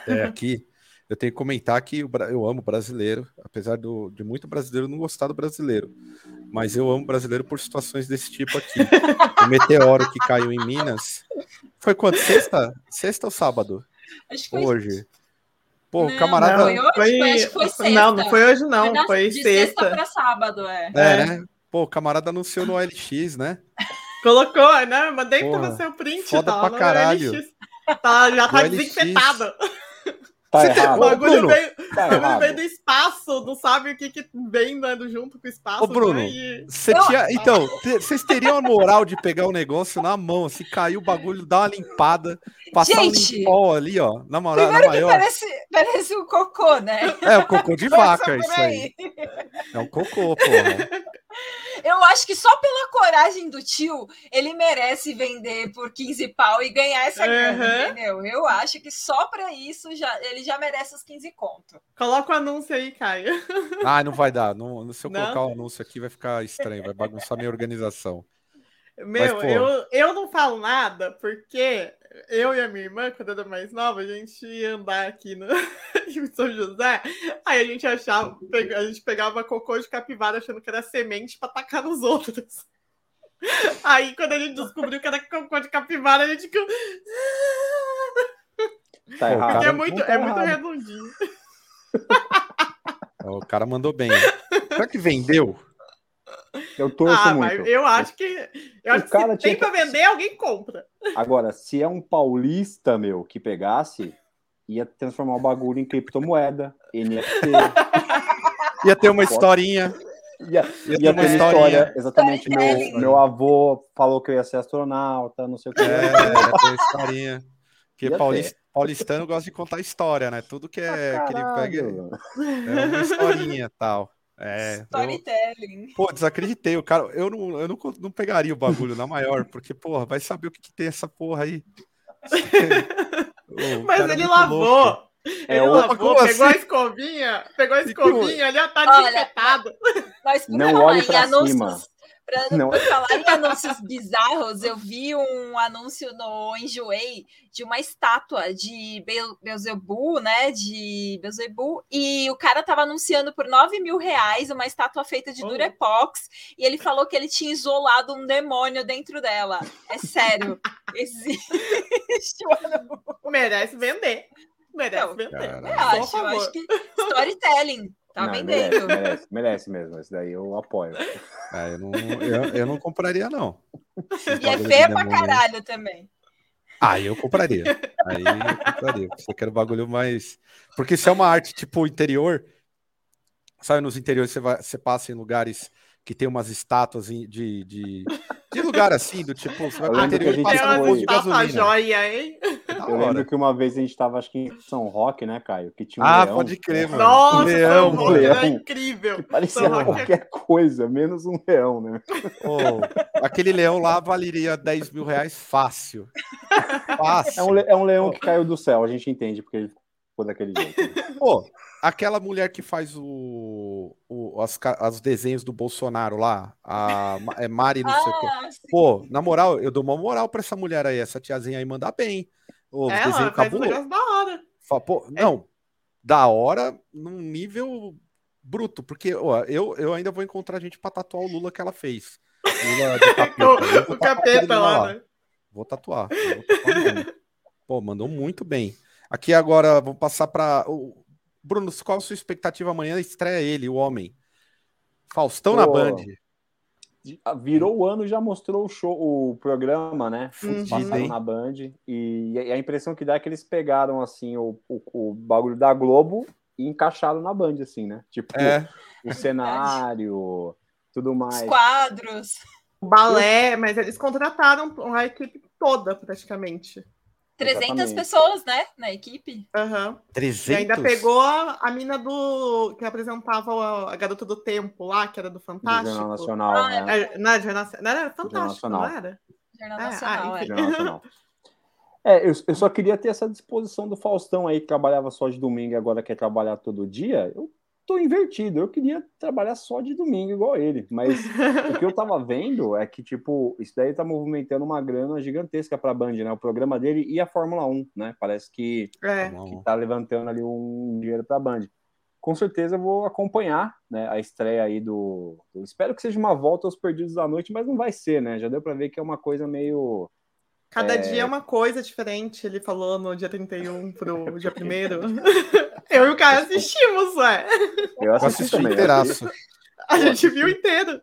é aqui, eu tenho que comentar que eu amo brasileiro, apesar do, de muito brasileiro não gostar do brasileiro. Mas eu amo brasileiro por situações desse tipo aqui. o meteoro que caiu em Minas. Foi quando? Sexta? Sexta ou sábado? Acho que foi hoje. Pô, não, camarada. Não, foi, hoje, foi, foi Não, não foi hoje, não. Foi, foi de sexta. sexta para sábado, é. É, é. né? Pô, o camarada anunciou no OLX, né? Colocou, né? Mandei Porra, pra você o print. Foda tá, pra caralho. Tá, já tá desinfetado. Tá errado. O bagulho, veio, tá bagulho veio do espaço, não sabe o que, que vem andando junto com o espaço. Ô, Bruno, né? você tinha... então, vocês teriam a moral de pegar o negócio na mão, se assim, cair o bagulho, dar uma limpada, passar Gente, um limpol ali, ó, na moral, na maior. Parece, parece um cocô, né? É, o cocô de vaca, isso aí. É um cocô, porra. Eu acho que só pela coragem do tio, ele merece vender por 15 pau e ganhar essa uhum. grana, entendeu? Eu acho que só para isso já, ele já merece os 15 conto. Coloca o anúncio aí, Caio. Ah, não vai dar. Não, se eu não? colocar o anúncio aqui, vai ficar estranho, vai bagunçar minha organização. Meu, Mas, eu, eu não falo nada porque eu e a minha irmã, quando eu era mais nova, a gente ia andar aqui no em São José, aí a gente achava, a gente pegava cocô de capivara achando que era semente para tacar nos outros. Aí quando a gente descobriu que era cocô de capivara, a gente Tá errado. Porque é muito, é muito redondinho. O cara mandou bem. Será que vendeu? Eu torço ah, muito. eu acho que, eu acho que se tem para vender, alguém compra. Agora, se é um paulista, meu, que pegasse, ia transformar o bagulho em criptomoeda, NFT. ia ter uma historinha. Ia, ia, ia ter uma história. Exatamente. Meu, meu avô falou que eu ia ser astronauta, não sei o que. É, ia ter historinha. Porque paulista, paulistano gosta de contar história, né? Tudo que, é, ah, que ele pega é uma historinha e tal. É, Storytelling. Eu, pô, desacreditei. O cara, eu, não, eu não, não pegaria o bagulho na maior, porque, porra, vai saber o que, que tem essa porra aí. Mas ele lavou. Louco. É, ele lavou, pegou assim? a escovinha, pegou a escovinha, ele já tá desinfetado. Não olhe pra cima. Pra não falar em anúncios bizarros, eu vi um anúncio no Enjoei de uma estátua de Beuzebu, né? De Beuzebu, e o cara tava anunciando por 9 mil reais uma estátua feita de oh. Durepox, e ele falou que ele tinha isolado um demônio dentro dela. É sério. Existe Merece vender. Merece não, vender. Eu acho, eu acho que storytelling. Tá não, vendendo. Merece, merece, merece, mesmo. Isso daí eu apoio. Ah, eu, não, eu, eu não compraria, não. E é feio pra caralho também. Aí eu compraria. Aí eu compraria. Você quer um bagulho mais. Porque se é uma arte tipo interior, sabe, nos interiores você, vai, você passa em lugares que tem umas estátuas de, de, de lugar assim, do tipo, você vai pro interior e passa um de gasolina. Joia, hein? Eu lembro que uma vez a gente estava, acho que em São Roque, né, Caio? Que tinha um ah, leão. pode crer, mano. Nossa, um leão, São leão. Era incrível. parecia São qualquer Roque. coisa, menos um leão, né? Oh, aquele leão lá valeria 10 mil reais fácil. Fácil. É um, é um leão que caiu do céu, a gente entende porque ele ficou daquele jeito. Pô, aquela mulher que faz o, o as, os desenhos do Bolsonaro lá, a é Mari, não sei o ah, quê. Pô, na moral, eu dou uma moral pra essa mulher aí, essa tiazinha aí mandar bem. O é, desenho faz um da hora. Fala, pô, é. Não, da hora num nível bruto, porque ó, eu, eu ainda vou encontrar gente pra tatuar o Lula que ela fez. Lula de capeta. o, o capeta lá, lá, né? Vou tatuar. Vou tatuar pô, mandou muito bem. Aqui agora, vou passar para Bruno, qual a sua expectativa amanhã? Estreia ele, o homem. Faustão Pô, na Band. Virou o ano, já mostrou o show, o programa, né? Uhum. Na Band. E a impressão que dá é que eles pegaram assim o, o, o bagulho da Globo e encaixaram na Band, assim, né? Tipo, é. o cenário, tudo mais. Os quadros. O balé, mas eles contrataram a equipe toda, praticamente. 300 Exatamente. pessoas, né, na equipe. Uhum. 300? E ainda pegou a, a mina do... que apresentava a, a, Garota do Tempo lá, que era do Fantástico. Do Jornal Nacional, ah, né? É, não, Jornal, não era Fantástico, não era? Jornal é, Nacional, ah, é. Jornal Nacional. É, eu, eu, só queria ter essa disposição do Faustão aí, que trabalhava só de domingo e agora quer trabalhar todo dia. Eu tô invertido. Eu queria trabalhar só de domingo igual ele. Mas o que eu tava vendo é que, tipo, isso daí tá movimentando uma grana gigantesca pra Band, né? O programa dele e a Fórmula 1, né? Parece que, é. que tá levantando ali um dinheiro pra Band. Com certeza eu vou acompanhar né, a estreia aí do, do. Espero que seja uma volta aos perdidos da noite, mas não vai ser, né? Já deu para ver que é uma coisa meio Cada é... dia é uma coisa diferente, ele falou no dia 31 pro dia 1 Eu e o Caio assistimos, ué. Eu assisti, assisti também. Inteiraço. A gente viu inteiro.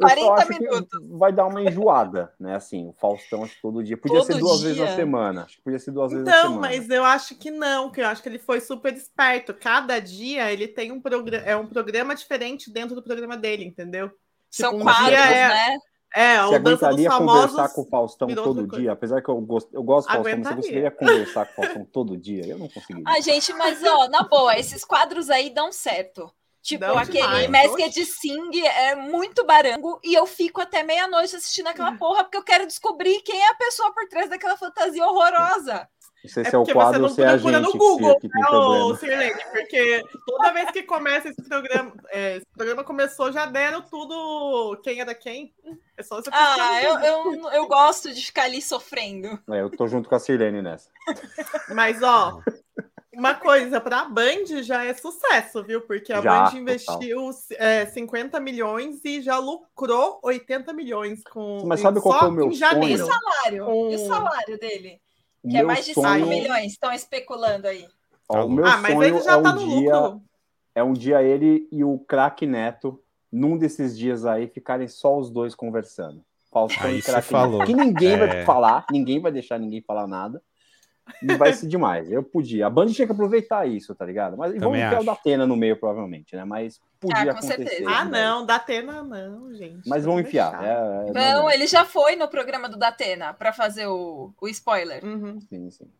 40 minutos. Vai dar uma enjoada, né? Assim, o Faustão acho que todo dia. Podia todo ser duas dia. vezes na semana. Acho que podia ser duas então, vezes na semana. mas eu acho que não, que eu acho que ele foi super esperto. Cada dia ele tem um programa, é um programa diferente dentro do programa dele, entendeu? São tipo, um quadros, é... né? É, você aguentaria conversar com o Faustão todo dia? Apesar que eu gosto, eu gosto do Faustão, você conseguiria conversar com o Faustão todo dia? Eu não conseguiria. Ah, gente, mas ó, na boa, esses quadros aí dão certo. Tipo, Não aquele Mesque de Sing é muito barango e eu fico até meia-noite assistindo aquela porra porque eu quero descobrir quem é a pessoa por trás daquela fantasia horrorosa. Não sei é se é, o quadro ou se é a gente no Google, que, que tem né, Sirlene, porque toda vez que começa esse programa, é, esse programa começou, já deram tudo quem era quem. É só você Ah, eu, eu, eu, gosto de ficar ali sofrendo. É, eu tô junto com a Sirlene nessa. Mas, ó, uma coisa, para a Band já é sucesso, viu? Porque a já, Band investiu é, 50 milhões e já lucrou 80 milhões com. Mas sabe qual foi o meu sonho? E o salário? Com... E o salário dele? Que é mais de sonho... 5 milhões, estão especulando aí. Ó, o meu ah, sonho é um tá dia, lucro. É um dia ele e o craque Neto, num desses dias aí, ficarem só os dois conversando. Faustão aí e craque Neto. Que ninguém é... vai falar, ninguém vai deixar ninguém falar nada. E vai ser demais. Eu podia. A Band tinha que aproveitar isso, tá ligado? Mas vamos ter o da Atena no meio, provavelmente, né? Mas podia ah, acontecer. Certeza. Ah, não, da Atena não, gente. Mas vão enfiar. É, é, não, ele já foi no programa do Datena para fazer o, o spoiler. Uhum. Sim, sim.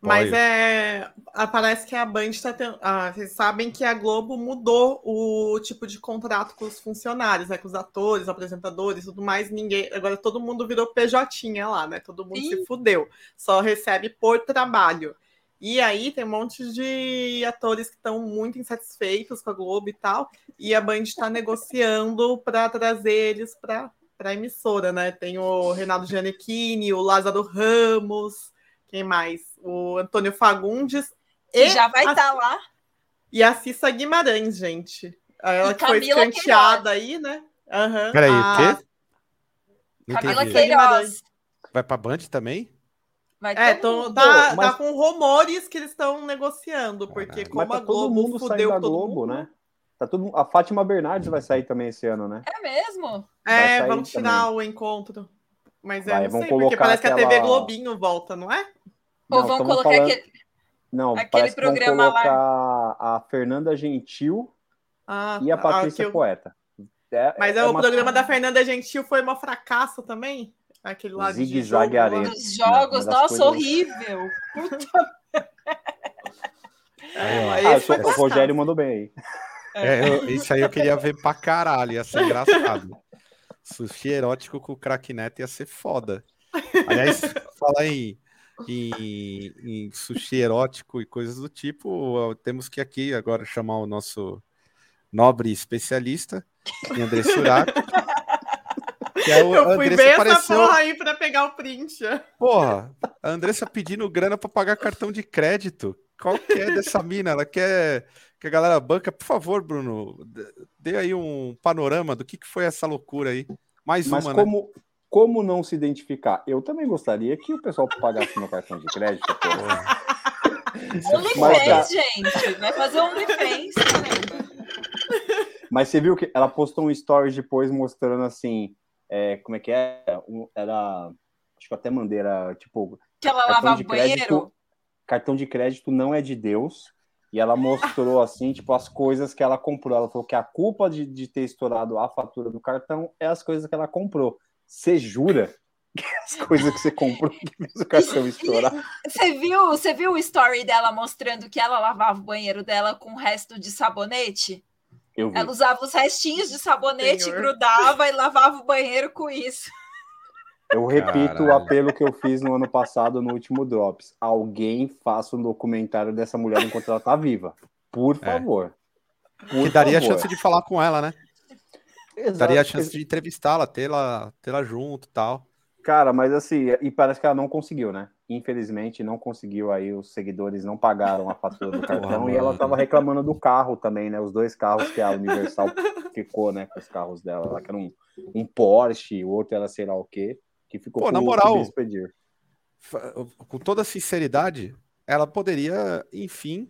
Mas é. Parece que a Band está tendo. Ah, vocês sabem que a Globo mudou o tipo de contrato com os funcionários, né? Com os atores, apresentadores tudo mais. Ninguém. Agora todo mundo virou PJ lá, né? Todo mundo Sim. se fudeu. Só recebe por trabalho. E aí tem um monte de atores que estão muito insatisfeitos com a Globo e tal. E a Band está negociando para trazer eles para a emissora, né? Tem o Renato Gianecchini, o Lázaro Ramos. Quem mais? O Antônio Fagundes. E já vai estar tá lá. E a Cissa Guimarães, gente. Ela e que foi escanteada aí, né? Uhum. Peraí, a... o quê? Camila Queiroz. Vai pra Band também? Vai é, tô, tá, mas... tá com rumores que eles estão negociando, porque como tá a Globo todo mundo fudeu da todo Globo, mundo. né? Tá todo... A Fátima Bernardes vai sair também esse ano, né? É mesmo? É, vamos tirar também. o encontro. Mas vai, eu não sei, porque parece que a TV Globinho volta, não é? Ou vão colocar falando... aquele, não, aquele programa colocar... lá. a, Fernanda Gentil ah, e a Patrícia ah, eu... Poeta. É, Mas é, é o uma... programa da Fernanda Gentil foi um fracasso também? Aquele lá de jogo, Arena. Os jogos, nossa, coisas... horrível. Puta. É, ah, o Rogério mandou bem aí. É, eu, isso aí eu queria ver pra caralho, ia ser engraçado. Sushi erótico com o cracknet ia ser foda. Aliás, falar em, em, em, sushi erótico e coisas do tipo, temos que aqui agora chamar o nosso nobre especialista, André Surato. É o, eu fui ver apareceu... essa porra aí pra pegar o print. Porra, a Andressa pedindo grana pra pagar cartão de crédito. Qual que é dessa mina? Ela quer que a galera banca. Por favor, Bruno, dê aí um panorama do que, que foi essa loucura aí. Mais Mas uma, né? como, né? como não se identificar? Eu também gostaria que o pessoal pagasse meu cartão de crédito. OnlyFans, gente. Vai fazer OnlyFans, Mas você viu que ela postou um story depois mostrando assim, é, como é que é? Era, acho que eu até mandei, era tipo. Que ela lavava o banheiro? Cartão de crédito não é de Deus. E ela mostrou assim, tipo, as coisas que ela comprou. Ela falou que a culpa de, de ter estourado a fatura do cartão é as coisas que ela comprou. Você jura que as coisas que você comprou que fez o cartão estourar? Você viu, você viu o story dela mostrando que ela lavava o banheiro dela com o resto de sabonete? Ela usava os restinhos de sabonete, Senhor. grudava e lavava o banheiro com isso. Eu repito Caralho. o apelo que eu fiz no ano passado, no último Drops. Alguém faça um documentário dessa mulher enquanto ela tá viva. Por é. favor. É. Por que daria favor. a chance de falar com ela, né? Exato. Daria a chance de entrevistá-la, tê-la tê junto e tal. Cara, mas assim, e parece que ela não conseguiu, né? Infelizmente não conseguiu aí, os seguidores não pagaram a fatura do cartão e ela tava reclamando do carro também, né? Os dois carros que a Universal ficou, né? Com os carros dela, lá, que era um, um Porsche, o outro era sei lá o quê, que ficou Pô, na moral, com toda sinceridade, ela poderia, enfim,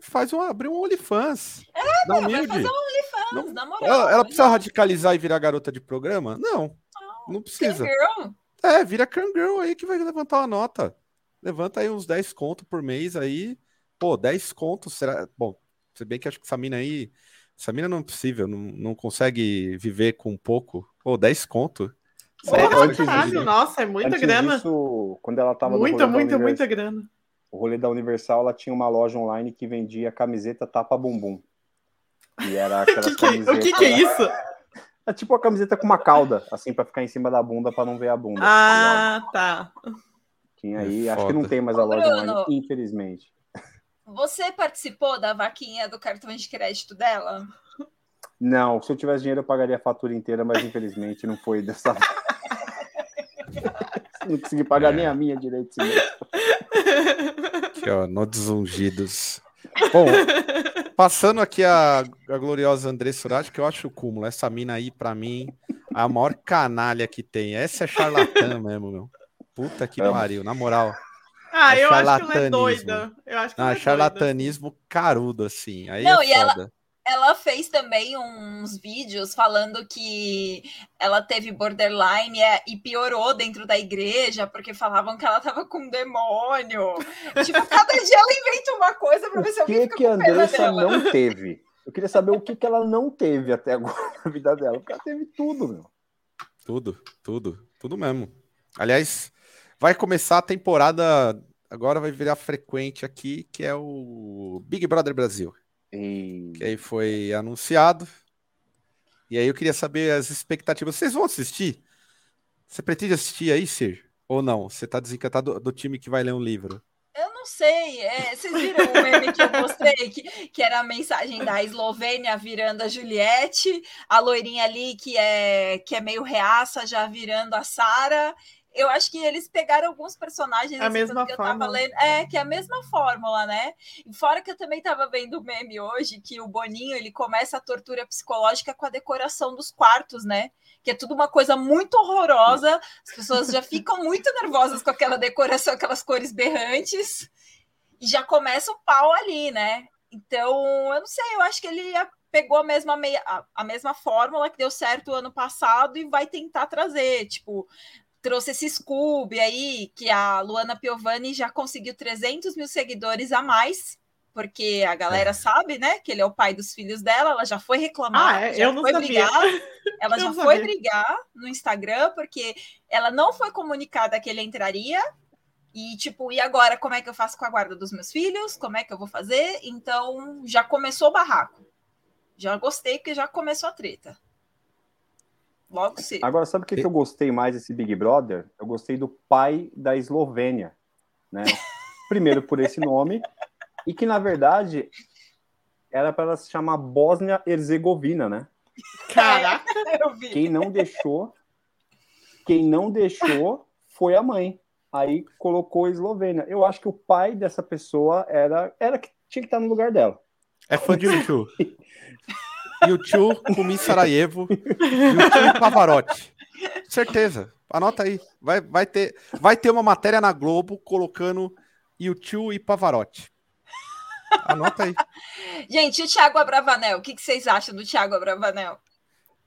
faz um, abrir um OnlyFans. É, vai fazer um OnlyFans, não, na moral. Ela, ela precisa radicalizar e virar garota de programa? Não. Não precisa. É, vira Girl aí que vai levantar uma nota. Levanta aí uns 10 conto por mês aí. Pô, 10 contos, será. Bom, se bem que acho que essa mina aí. Essa mina não é possível, não, não consegue viver com pouco. Pô, 10 conto. Antes disso, Nossa, é muita grana. Disso, quando ela tava Muita, muita, muita grana. O rolê da Universal, ela tinha uma loja online que vendia camiseta tapa bumbum. E era aquelas que que, camisetas... O que, que é isso? É tipo a camiseta com uma cauda, assim, para ficar em cima da bunda, para não ver a bunda. Ah, tá. Tinha aí, é acho que não tem mais a loja Bruno, online, infelizmente. Você participou da vaquinha do cartão de crédito dela? Não, se eu tivesse dinheiro eu pagaria a fatura inteira, mas infelizmente não foi dessa. não consegui pagar é. nem a minha direito. Aqui, ó, no desungidos. Bom, passando aqui a, a gloriosa André Surati, que eu acho o cúmulo. Essa mina aí, pra mim, a maior canalha que tem. Essa é charlatã mesmo, meu. Puta que pariu, na moral. Ah, é eu acho que ela é doida. Eu acho que ah, ela é charlatanismo doida. carudo, assim. Aí Não, é e ela, ela fez também uns vídeos falando que ela teve borderline e piorou dentro da igreja porque falavam que ela tava com um demônio. tipo, cada dia ela inventa uma coisa para ver se alguém fica que com a Andressa dela. não teve? Eu queria saber o que, que ela não teve até agora na vida dela, porque ela teve tudo, meu. Tudo, tudo, tudo mesmo. Aliás, vai começar a temporada, agora vai virar frequente aqui, que é o Big Brother Brasil. E... Que aí foi anunciado. E aí eu queria saber as expectativas. Vocês vão assistir? Você pretende assistir aí, Sir? Ou não? Você tá desencantado do, do time que vai ler um livro? Eu não sei. É, vocês viram o meme que eu mostrei, que, que era a mensagem da Eslovênia virando a Juliette, a loirinha ali que é, que é meio reaça já virando a Sara, eu acho que eles pegaram alguns personagens a assim, mesma que eu tava lendo. É, que é a mesma fórmula, né? Fora que eu também tava vendo o meme hoje, que o Boninho ele começa a tortura psicológica com a decoração dos quartos, né? Que é tudo uma coisa muito horrorosa. As pessoas já ficam muito nervosas com aquela decoração, aquelas cores berrantes. E já começa o pau ali, né? Então, eu não sei, eu acho que ele pegou a mesma, meia, a, a mesma fórmula que deu certo o ano passado e vai tentar trazer, tipo, trouxe esse Scooby aí, que a Luana Piovani já conseguiu 300 mil seguidores a mais porque a galera é. sabe, né, que ele é o pai dos filhos dela, ela já foi reclamar, ah, é? já eu foi brigar, ela já foi brigar no Instagram, porque ela não foi comunicada que ele entraria, e tipo, e agora como é que eu faço com a guarda dos meus filhos? Como é que eu vou fazer? Então já começou o barraco. Já gostei porque já começou a treta. Logo cedo. Agora, sabe o que, que eu gostei mais desse Big Brother? Eu gostei do pai da Eslovênia, né? Primeiro por esse nome, e que na verdade era para ela se chamar Bósnia-Herzegovina, né? Caraca! Quem não deixou, quem não deixou foi a mãe. Aí colocou Eslovênia. Eu acho que o pai dessa pessoa era era que tinha que estar no lugar dela. É fã de YouTube. YouTube, Kumi Sarajevo, YouTube Pavarotti. Certeza. Anota aí. Vai, vai, ter, vai ter uma matéria na Globo colocando YouTube e Pavarotti. Anota aí. Gente, e o Thiago Abravanel? O que, que vocês acham do Thiago Abravanel?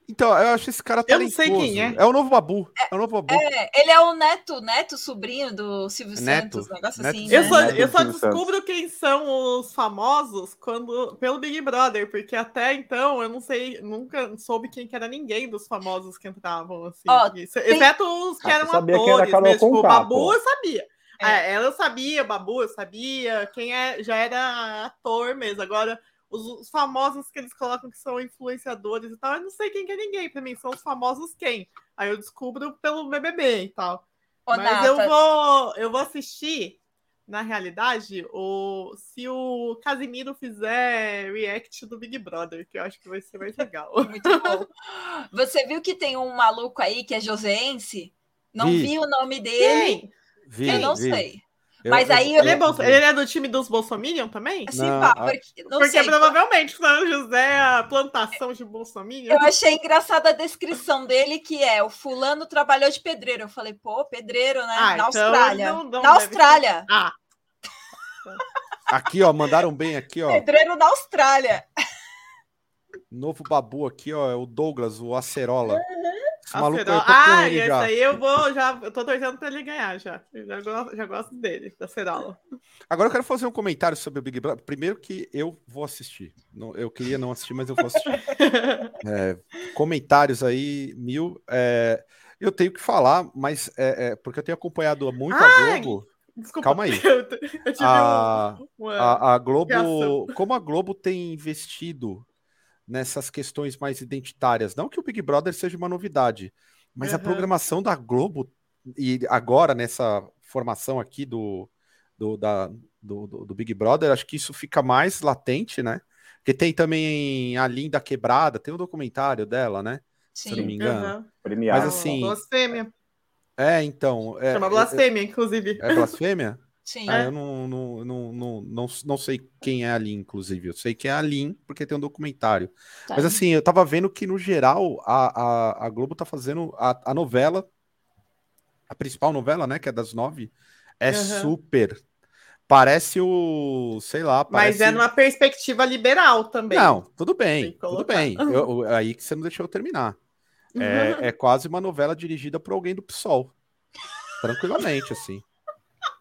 Então, eu acho esse cara talentoso. Eu não sei quem é. É o novo Babu. É, é o novo Babu. É, ele é o neto, neto, sobrinho do Silvio neto, Santos, um negócio neto, assim. Eu só, eu só descubro Santos. quem são os famosos quando pelo Big Brother, porque até então eu não sei, nunca soube quem que era ninguém dos famosos que entravam, assim. Oh, exceto tem... os que ah, eram atores, que era mesmo, tipo, o Babu eu sabia. É. é. ela eu sabia, Babu eu sabia, quem é, já era ator mesmo. Agora, os, os, famosos que eles colocam que são influenciadores e tal, eu não sei quem que é ninguém. Pra mim, são os famosos quem? Aí eu descubro pelo BBB e tal. Ô, Mas Nata. eu vou, eu vou assistir, na realidade, o, se o Casimiro fizer react do Big Brother, que eu acho que vai ser mais legal. Muito bom. Você viu que tem um maluco aí que é joseense? Não vi, vi o nome dele. Quem? Vi, eu não vi. sei. Eu, Mas aí ele, é bolso, ele é do time dos Bolsominion também? Sim, não, pá, porque, não porque sei, provavelmente São José é a plantação de Bolsominion. Eu achei engraçada a descrição dele, que é o fulano trabalhou de pedreiro. Eu falei, pô, pedreiro, né? Ah, Na então Austrália. Não, não na Austrália. Ser... Ah. Aqui, ó, mandaram bem aqui, ó. Pedreiro na Austrália. Novo babu aqui, ó, é o Douglas, o Acerola. Uhum. Maluco aí, ah, esse já. aí eu vou, já, eu tô torcendo pra ele ganhar já. Eu já gosto, já gosto dele, da Cerola. Agora eu quero fazer um comentário sobre o Big Brother. Primeiro que eu vou assistir. Não, eu queria não assistir, mas eu vou assistir. é, comentários aí, mil. É, eu tenho que falar, mas é, é porque eu tenho acompanhado muito Ai, a Globo. Desculpa, Calma aí. Eu, eu a, uma, a, a Globo, reação. como a Globo tem investido nessas questões mais identitárias. Não que o Big Brother seja uma novidade, mas uhum. a programação da Globo, e agora nessa formação aqui do, do, da, do, do, do, Big Brother, acho que isso fica mais latente, né? Porque tem também a Linda Quebrada, tem um documentário dela, né? Sim. Se não me engano. Uhum. Mas assim. Blasfêmia. É, então. É, Chama blasfêmia, é, inclusive. É blasfêmia? Sim. Ah, é. eu não, não, não, não, não, não sei quem é a Lin, inclusive. Eu sei que é a Lin, porque tem um documentário. Tá. Mas assim, eu tava vendo que, no geral, a, a, a Globo tá fazendo a, a novela, a principal novela, né, que é das nove, é uhum. super. Parece o, sei lá, parece... Mas é numa perspectiva liberal também. Não, tudo bem, tudo bem. Eu, eu, aí que você não deixou eu terminar. É, uhum. é quase uma novela dirigida por alguém do PSOL. Tranquilamente, assim.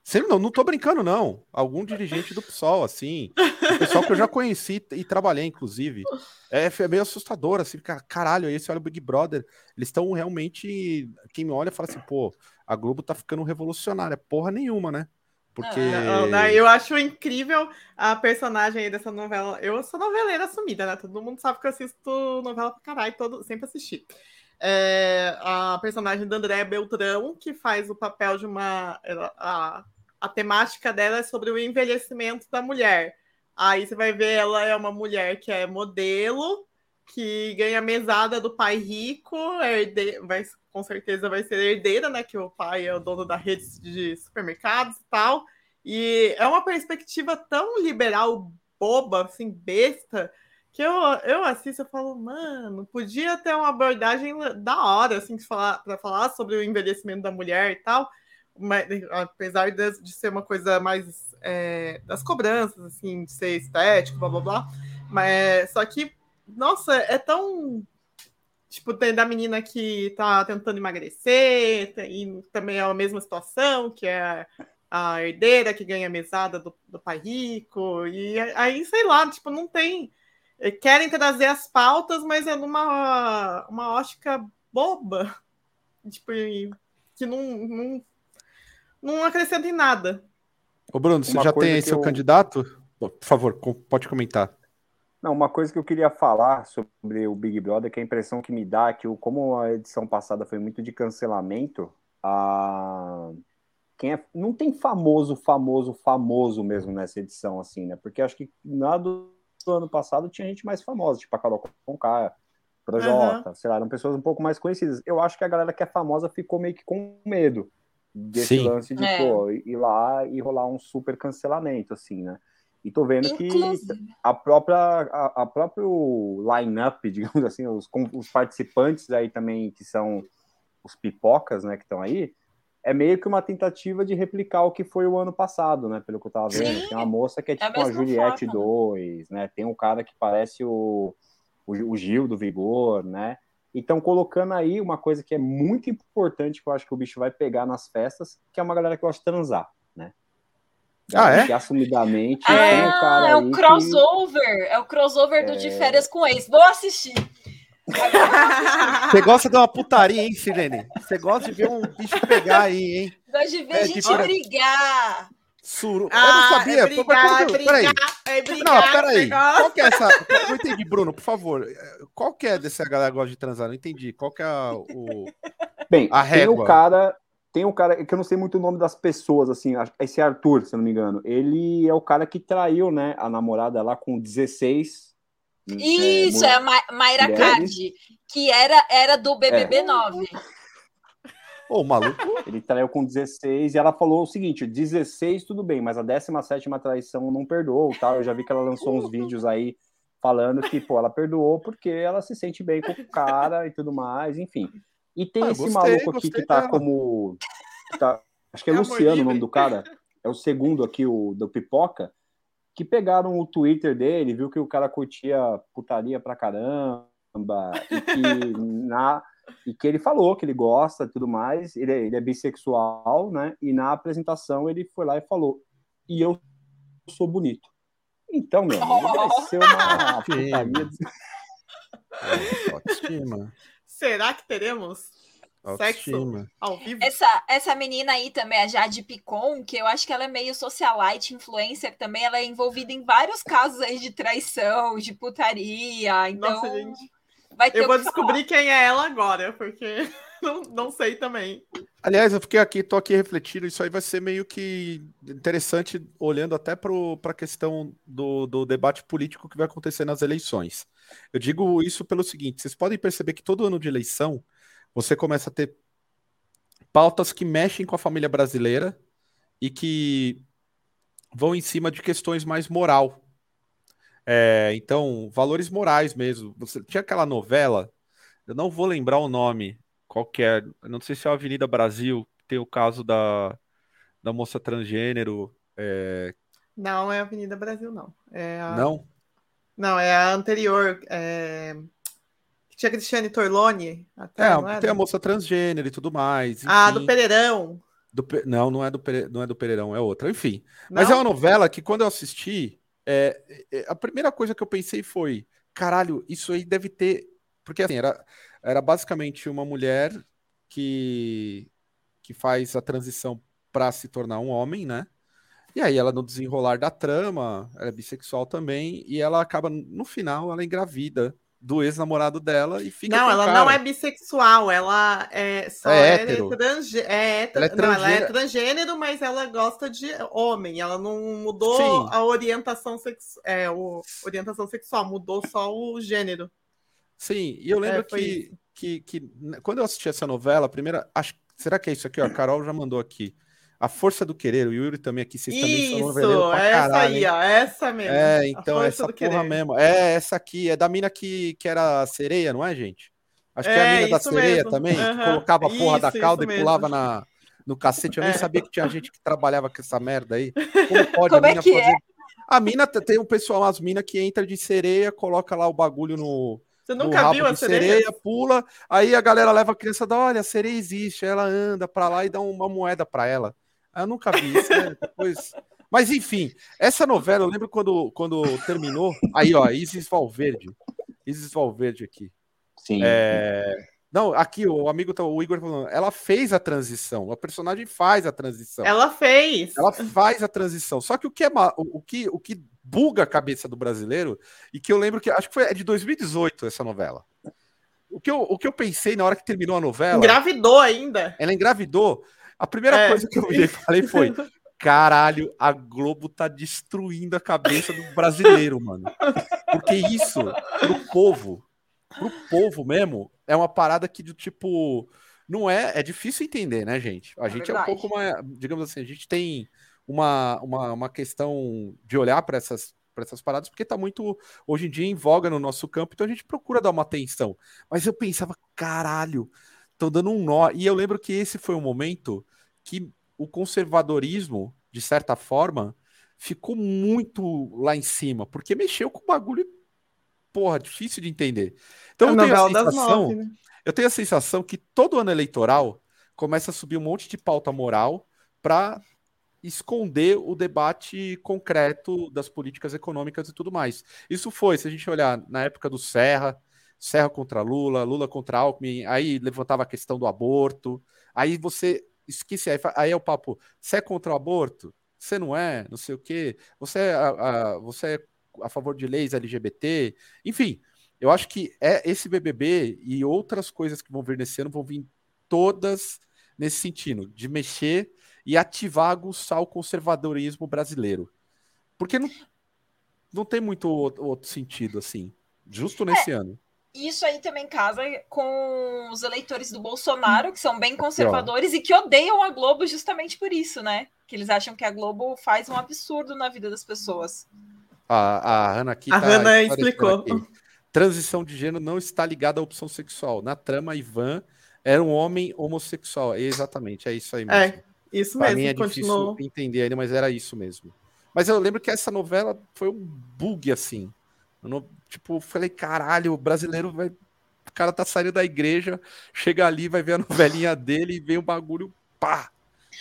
Sempre não, não tô brincando, não. Algum dirigente do PSOL, assim. Pessoal que eu já conheci e trabalhei, inclusive. É, é meio assustador, assim, cara, caralho, aí você olha o Big Brother, eles estão realmente. Quem me olha fala assim, pô, a Globo tá ficando revolucionária. Porra nenhuma, né? Porque. Não, eu acho incrível a personagem aí dessa novela. Eu sou noveleira assumida, né? Todo mundo sabe que eu assisto novela pra caralho, todo, sempre assisti é, a personagem da Andréa Beltrão, que faz o papel de uma. A, a temática dela é sobre o envelhecimento da mulher. Aí você vai ver, ela é uma mulher que é modelo, que ganha mesada do pai rico, herde... vai, com certeza vai ser herdeira, né? Que o pai é o dono da rede de supermercados e tal. E é uma perspectiva tão liberal, boba, assim, besta, que eu, eu assisto e falo, mano, podia ter uma abordagem da hora, assim, para falar, sobre o envelhecimento da mulher e tal, apesar de, de ser uma coisa mais é, das cobranças, assim, de ser estético, blá blá blá. Mas só que, nossa, é tão. Tipo, tem da menina que tá tentando emagrecer, e também é a mesma situação, que é a herdeira que ganha mesada do, do pai rico, e aí, sei lá, tipo, não tem. Eh, querem trazer as pautas, mas é numa uma ótica boba, tipo, que não, não, não acrescenta em nada. Ô, Bruno, você uma já tem aí seu eu... candidato? Por favor, pode comentar. Não, uma coisa que eu queria falar sobre o Big Brother, que a impressão que me dá é que, como a edição passada foi muito de cancelamento, a quem é, não tem famoso, famoso, famoso mesmo nessa edição, assim, né? Porque acho que na do, do ano passado tinha gente mais famosa, tipo a Carol Conká, Projota, uhum. sei lá, eram pessoas um pouco mais conhecidas. Eu acho que a galera que é famosa ficou meio que com medo desse Sim. lance de, é. pô, ir lá e rolar um super cancelamento, assim, né? E tô vendo Inclusive. que a própria, a, a próprio line-up, digamos assim, os, os participantes aí também, que são os pipocas, né, que estão aí, é meio que uma tentativa de replicar o que foi o ano passado, né? Pelo que eu tava vendo. Sim, tem uma moça que é, tipo é a Juliette forma. 2, né? Tem um cara que parece o, o, o Gil do Vigor, né? Então, colocando aí uma coisa que é muito importante, que eu acho que o bicho vai pegar nas festas, que é uma galera que gosta de transar, né? Ah, é? Que assumidamente ah, tem um cara. É o crossover, que... é o crossover do é... De Férias com Ex. Vou assistir. Você gosta de uma putaria, hein, Sirene? Você gosta de ver um bicho pegar aí, hein? Gosta de ver é, a gente tipo... brigar. Suru... Ah, eu não sabia. É brigar, é brigar, peraí. É brigar, não, peraí. Qual que é essa. Eu não entendi, Bruno, por favor. Qual que é dessa galera que gosta de transar? Não entendi. Qual que é o. Bem, a régua? Tem o cara. Tem um cara que eu não sei muito o nome das pessoas, assim, esse Arthur, se eu não me engano. Ele é o cara que traiu, né, a namorada lá com 16 isso, é, é a Ma Mayra Card, que era, era do BBB é. 9. Ô, maluco. Ele traiu com 16 e ela falou o seguinte: 16 tudo bem, mas a 17 traição não perdoou, tá? Eu já vi que ela lançou uns vídeos aí falando que, pô, ela perdoou porque ela se sente bem com o cara e tudo mais, enfim. E tem ah, esse gostei, maluco aqui que tá dela. como. Tá, acho que é, é Luciano o nome do cara. É o segundo aqui, o do Pipoca que pegaram o Twitter dele, viu que o cara curtia putaria pra caramba, e que, na, e que ele falou que ele gosta e tudo mais, ele é, ele é bissexual, né? E na apresentação ele foi lá e falou: e eu sou bonito. Então, meu amigo, vai ser uma putaria. Autoestima. Será que teremos Sexo ao vivo. Essa, essa menina aí também, a Jade Picon, que eu acho que ela é meio socialite, influencer também, ela é envolvida em vários casos aí de traição, de putaria, então... Nossa, gente. Vai ter eu vou descobrir falar. quem é ela agora, porque não, não sei também. Aliás, eu fiquei aqui, tô aqui refletindo, isso aí vai ser meio que interessante, olhando até para a questão do, do debate político que vai acontecer nas eleições. Eu digo isso pelo seguinte: vocês podem perceber que todo ano de eleição você começa a ter pautas que mexem com a família brasileira e que vão em cima de questões mais moral. É, então, valores morais mesmo. Você tinha aquela novela, eu não vou lembrar o nome, qualquer, é, não sei se é a Avenida Brasil, tem o caso da, da moça transgênero. É... Não, é a Avenida Brasil, não. É a... Não? Não, é a anterior. É... Tinha Cristiane Torlone. Até, é, tem a moça transgênero e tudo mais. Enfim. Ah, do Pereirão. Do, não, não é do, não é do Pereirão, é outra. Enfim. Não? Mas é uma novela que quando eu assisti, é, é, a primeira coisa que eu pensei foi: caralho, isso aí deve ter. Porque assim, era, era basicamente uma mulher que, que faz a transição para se tornar um homem, né? E aí ela no desenrolar da trama, ela é bissexual também, e ela acaba, no final, ela engravida do ex-namorado dela e fica. Não, ela cara. não é bissexual, ela é só é, hétero. É, transgê é, ela é, não, ela é transgênero, mas ela gosta de homem. Ela não mudou Sim. a orientação, sex, é, o, orientação sexual, mudou só o gênero. Sim, e eu lembro é, que, que, que, que, quando eu assisti essa novela, a primeira. Acho, será que é isso aqui? Ó, a Carol já mandou aqui. A Força do Querer, o Yuri também aqui, vocês também são noveleiro pra essa caralho, aí, ó, essa mesmo. É, então, essa porra querer. mesmo. É, essa aqui, é da mina que, que era sereia, não é, gente? Acho é, que é a é, mina da sereia mesmo. também, uhum. que colocava a porra isso, da cauda e pulava na, no cacete. Eu nem é. sabia que tinha gente que trabalhava com essa merda aí. Como pode Como a mina é fazer... É? A mina, tem um pessoal, as minas que entra de sereia, coloca lá o bagulho no, você nunca viu a sereia? sereia? Pula, aí a galera leva a criança, dá, olha, a sereia existe, ela anda pra lá e dá uma moeda pra ela. Eu nunca vi isso, né? Depois. Mas enfim, essa novela, eu lembro quando, quando terminou. Aí, ó, Isis Valverde. Isis Valverde aqui. Sim. É... Não, aqui o amigo, tá, o Igor falando, ela fez a transição, a personagem faz a transição. Ela fez. Ela faz a transição. Só que o que é o, o que o que buga a cabeça do brasileiro e que eu lembro que acho que foi é de 2018 essa novela. O que eu, o que eu pensei na hora que terminou a novela. Engravidou ainda. Ela engravidou. A primeira é. coisa que eu falei foi: caralho, a Globo tá destruindo a cabeça do brasileiro, mano. Porque isso, pro povo, pro povo mesmo, é uma parada que do tipo. Não é. É difícil entender, né, gente? A é gente verdade. é um pouco mais. Digamos assim, a gente tem uma, uma, uma questão de olhar para essas para essas paradas, porque está muito hoje em dia em voga no nosso campo, então a gente procura dar uma atenção. Mas eu pensava, caralho, estão dando um nó. E eu lembro que esse foi um momento que o conservadorismo, de certa forma, ficou muito lá em cima, porque mexeu com o bagulho, porra, difícil de entender. Então é eu tenho, a sensação, nove, né? eu tenho a sensação que todo ano eleitoral começa a subir um monte de pauta moral para esconder o debate concreto das políticas econômicas e tudo mais. Isso foi, se a gente olhar na época do Serra, Serra contra Lula, Lula contra Alckmin, aí levantava a questão do aborto, aí você esquece, aí, aí é o papo, você é contra o aborto? Você não é, não sei o quê, você é a, a, você é a favor de leis LGBT, enfim, eu acho que é esse BBB e outras coisas que vão vir nesse ano vão vir todas nesse sentido, de mexer e ativar, aguçar o conservadorismo brasileiro. Porque não, não tem muito outro sentido, assim, justo nesse é, ano. Isso aí também casa com os eleitores do Bolsonaro, que são bem conservadores e que odeiam a Globo justamente por isso, né? Que eles acham que a Globo faz um absurdo na vida das pessoas. A, a Hanna aqui A tá Hanna explicou. Transição de gênero não está ligada à opção sexual. Na trama, Ivan era um homem homossexual. Exatamente, é isso aí mesmo. É. Isso pra mesmo. Mim é continuou... difícil entender ele, mas era isso mesmo. Mas eu lembro que essa novela foi um bug assim. Eu não, tipo, falei, caralho, o brasileiro vai. O cara tá saindo da igreja, chega ali, vai ver a novelinha dele e vem um bagulho, pá!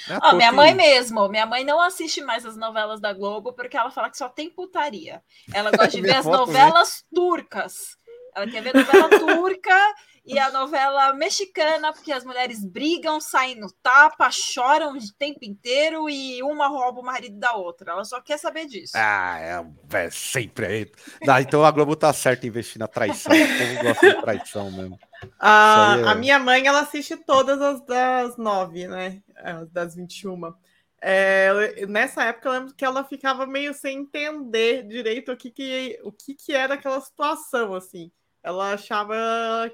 É minha mãe mesmo, minha mãe não assiste mais as novelas da Globo porque ela fala que só tem putaria. Ela gosta de ver as novelas turcas. Ela quer ver novela turca e a novela mexicana, porque as mulheres brigam, saem no tapa, choram o tempo inteiro e uma rouba o marido da outra. Ela só quer saber disso. Ah, é, é sempre aí. Ah, então a Globo tá certa em investir na traição. O povo gosta de traição mesmo. A, é... a minha mãe, ela assiste todas as das nove, né? As das 21. É, nessa época eu lembro que ela ficava meio sem entender direito o que, que, o que, que era aquela situação, assim ela achava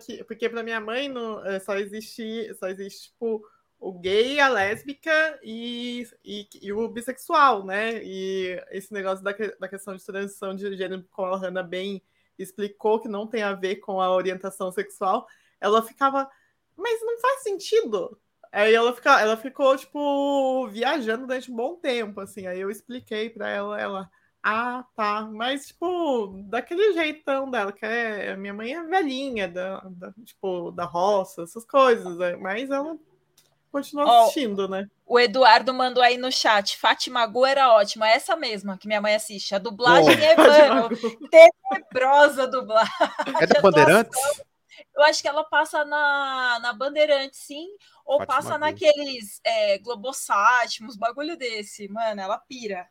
que. Porque para minha mãe não, eh, só existe, só existe tipo, o gay, a lésbica e, e, e, o bissexual, né? E esse negócio da, da questão de transição de gênero, como a Hannah bem explicou, que não tem a ver com a orientação sexual, ela ficava. Mas não faz sentido. Aí ela, fica, ela ficou, tipo, viajando durante um bom tempo, assim. Aí eu expliquei para ela, ela. Ah, tá. Mas, tipo, daquele jeitão dela, que é. Minha mãe é velhinha, da, da tipo, da roça, essas coisas. É, mas ela continua oh, assistindo, né? O Eduardo mandou aí no chat. Fátima Gu era ótima, essa mesma que minha mãe assiste. A dublagem oh. é mano, tenebrosa dublagem. É da Bandeirantes? Eu acho que ela passa na, na Bandeirantes, sim, ou Fátima passa naqueles é, Globosat, uns bagulho desse. Mano, ela pira.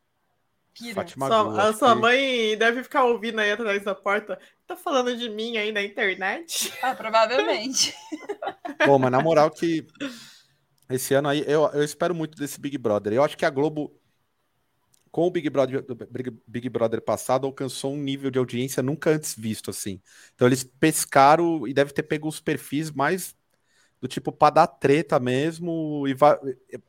Pira. Sua, a sua mãe deve ficar ouvindo aí atrás da porta. Tá falando de mim aí na internet? Ah, provavelmente. Bom, mas na moral que esse ano aí eu, eu espero muito desse Big Brother. Eu acho que a Globo, com o Big Brother, Big Brother passado, alcançou um nível de audiência nunca antes visto, assim. Então eles pescaram e deve ter pego os perfis mais do tipo para dar treta mesmo. E vai,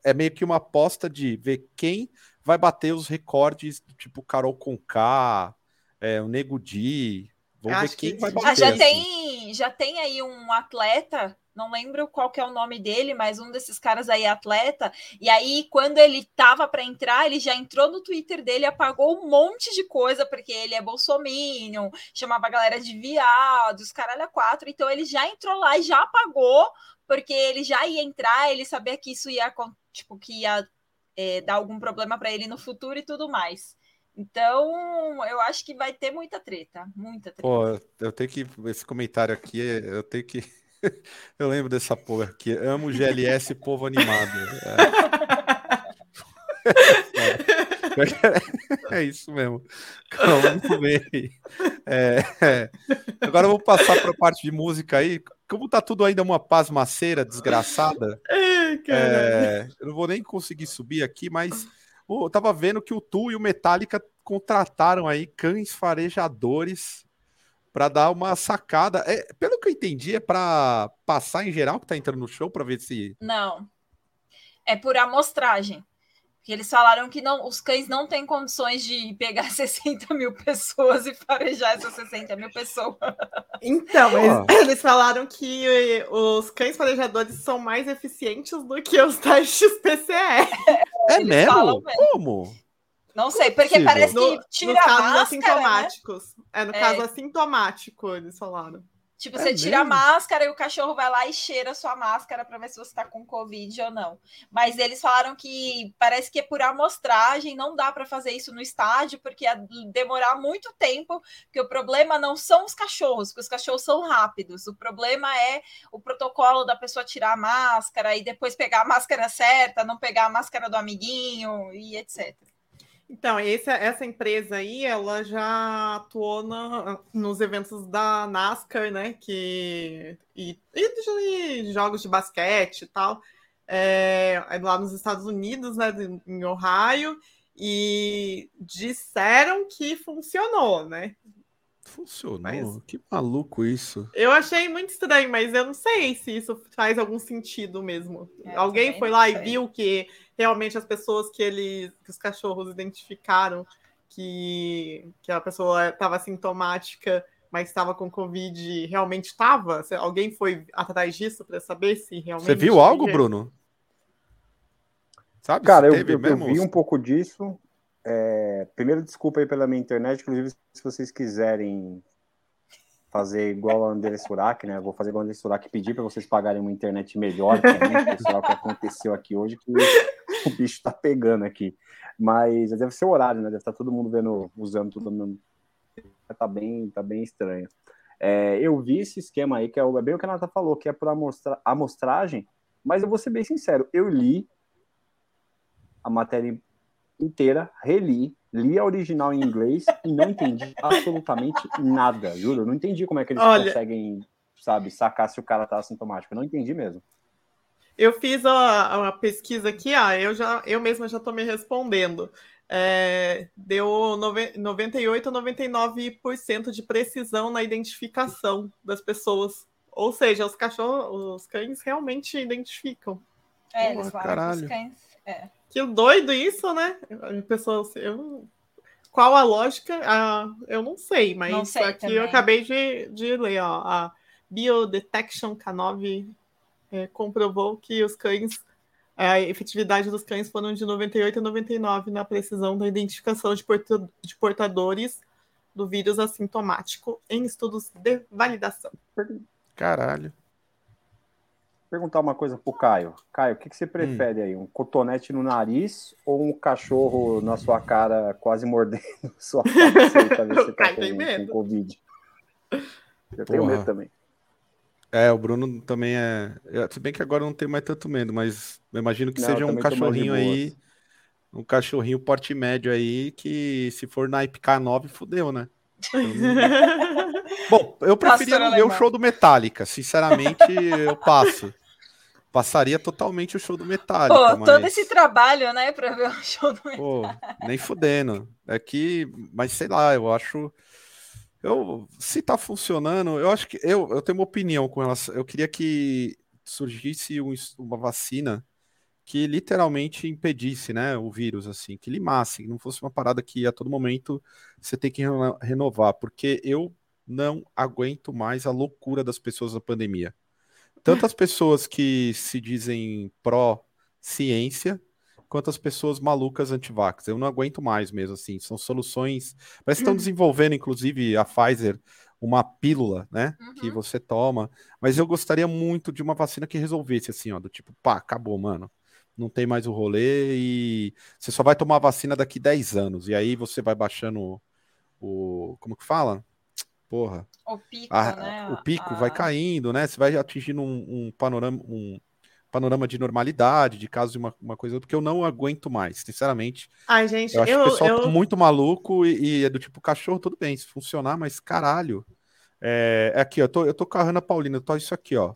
é meio que uma aposta de ver quem vai bater os recordes do tipo Carol Conká, é, o Nego Di. Vamos ver quem que... vai bater. Ah, já, tem, já tem aí um atleta, não lembro qual que é o nome dele, mas um desses caras aí é atleta. E aí, quando ele tava para entrar, ele já entrou no Twitter dele, apagou um monte de coisa, porque ele é bolsominion, chamava a galera de viados, caralho a quatro. Então ele já entrou lá e já apagou, porque ele já ia entrar, ele sabia que isso ia, tipo, que ia é, dar algum problema para ele no futuro e tudo mais. Então, eu acho que vai ter muita treta, muita treta. Pô, eu tenho que. Esse comentário aqui, eu tenho que. eu lembro dessa porra aqui. Amo GLS povo animado. É, é isso mesmo. Calma, bem. É, é. Agora vamos passar para a parte de música aí. Como tá tudo ainda uma pasmaceira desgraçada, é, eu não vou nem conseguir subir aqui, mas eu tava vendo que o Tu e o Metallica contrataram aí cães farejadores para dar uma sacada. É, pelo que eu entendi, é para passar em geral que tá entrando no show para ver se. Não. É por amostragem. Porque eles falaram que não, os cães não têm condições de pegar 60 mil pessoas e farejar essas 60 mil pessoas. Então, eles, eles, falaram que os cães farejadores são mais eficientes do que os testes PCR. É, é mesmo? Como? Não sei, porque parece que tira no, casos máscara, assintomáticos. Né? É, no é. caso assintomático, eles falaram. Tipo, é você mesmo? tira a máscara e o cachorro vai lá e cheira a sua máscara para ver se você está com Covid ou não. Mas eles falaram que parece que é por amostragem, não dá para fazer isso no estádio, porque ia demorar muito tempo, porque o problema não são os cachorros, porque os cachorros são rápidos. O problema é o protocolo da pessoa tirar a máscara e depois pegar a máscara certa, não pegar a máscara do amiguinho e etc. Então, esse, essa empresa aí, ela já atuou na, nos eventos da NASCAR, né? Que, e, e de jogos de basquete e tal, é, lá nos Estados Unidos, né? Em Ohio, e disseram que funcionou, né? Funcionou? Mas... Que maluco isso. Eu achei muito estranho, mas eu não sei se isso faz algum sentido mesmo. É, Alguém foi lá e viu que realmente as pessoas que eles, que os cachorros identificaram que, que a pessoa estava sintomática, mas estava com Covid, realmente estava? Alguém foi atrás disso para saber se realmente. Você viu algo, Bruno? Sabe? Cara, eu, eu, eu, vi um pouco disso. É, primeiro, desculpa aí pela minha internet. Inclusive, se vocês quiserem fazer igual a André Surak, né? vou fazer igual a André Surak pedir para vocês pagarem uma internet melhor, pessoal, que aconteceu aqui hoje, que o bicho tá pegando aqui. Mas deve ser o horário, né? Deve estar tá todo mundo vendo, usando tudo. No... Tá bem, tá bem estranho. É, eu vi esse esquema aí, que é, é bem o que a Nata falou, que é por amostra... amostragem, mas eu vou ser bem sincero, eu li a matéria inteira, reli, li a original em inglês e não entendi absolutamente nada, juro. Eu não entendi como é que eles Olha... conseguem, sabe, sacar se o cara tá assintomático. Eu não entendi mesmo. Eu fiz a, a pesquisa aqui, ah, eu já eu mesma já estou me respondendo. É, deu 98 a 99% de precisão na identificação das pessoas. Ou seja, os cachorros, os cães realmente identificam. É, eles falam caralho. os cães. É. Que doido isso, né? Pessoas, eu, qual a lógica? Ah, eu não sei, mas não sei aqui também. eu acabei de, de ler, ó, a Biodetection K9 é, comprovou que os cães, a efetividade dos cães foram de 98 a 99 na precisão da identificação de, de portadores do vírus assintomático em estudos de validação. Caralho. Perguntar uma coisa pro Caio. Caio, o que, que você prefere hum. aí? Um cotonete no nariz ou um cachorro na sua cara quase mordendo sua face pra ver se você tá com, com Covid? Eu tenho Porra. medo também. É, o Bruno também é. Se bem que agora não tem mais tanto medo, mas eu imagino que não, seja um cachorrinho aí. Um cachorrinho porte médio aí, que se for na IPK9, fudeu, né? Bom, eu preferia não ver o show do Metallica. Sinceramente, eu passo. Passaria totalmente o show do Metallica. Pô, mas... todo esse trabalho, né, pra ver o show do Metallica. Pô, nem fudendo. É que, mas sei lá, eu acho eu, se tá funcionando, eu acho que eu, eu tenho uma opinião com relação. Eu queria que surgisse um, uma vacina que literalmente impedisse, né, o vírus, assim, que limasse, que não fosse uma parada que a todo momento você tem que renovar, porque eu não aguento mais a loucura das pessoas na pandemia. Tantas pessoas que se dizem pró-ciência, quanto pessoas malucas antivax. Eu não aguento mais mesmo, assim. São soluções. Parece que estão uhum. desenvolvendo, inclusive, a Pfizer, uma pílula, né? Uhum. Que você toma. Mas eu gostaria muito de uma vacina que resolvesse, assim, ó, do tipo, pá, acabou, mano. não tem mais o rolê e você só vai tomar vacina daqui 10 anos. E aí você vai baixando o. Como que fala? Porra. O pico, a, né? O pico a... vai caindo, né? Você vai atingindo um, um, panorama, um panorama de normalidade, de caso de uma, uma coisa, porque eu não aguento mais, sinceramente. Ai, gente, eu acho eu, que o pessoal eu... tá muito maluco e, e, é do tipo cachorro, tudo bem, se funcionar, mas caralho. É, é aqui, ó, eu tô, eu tô com a Ana Paulina, eu tô isso aqui, ó.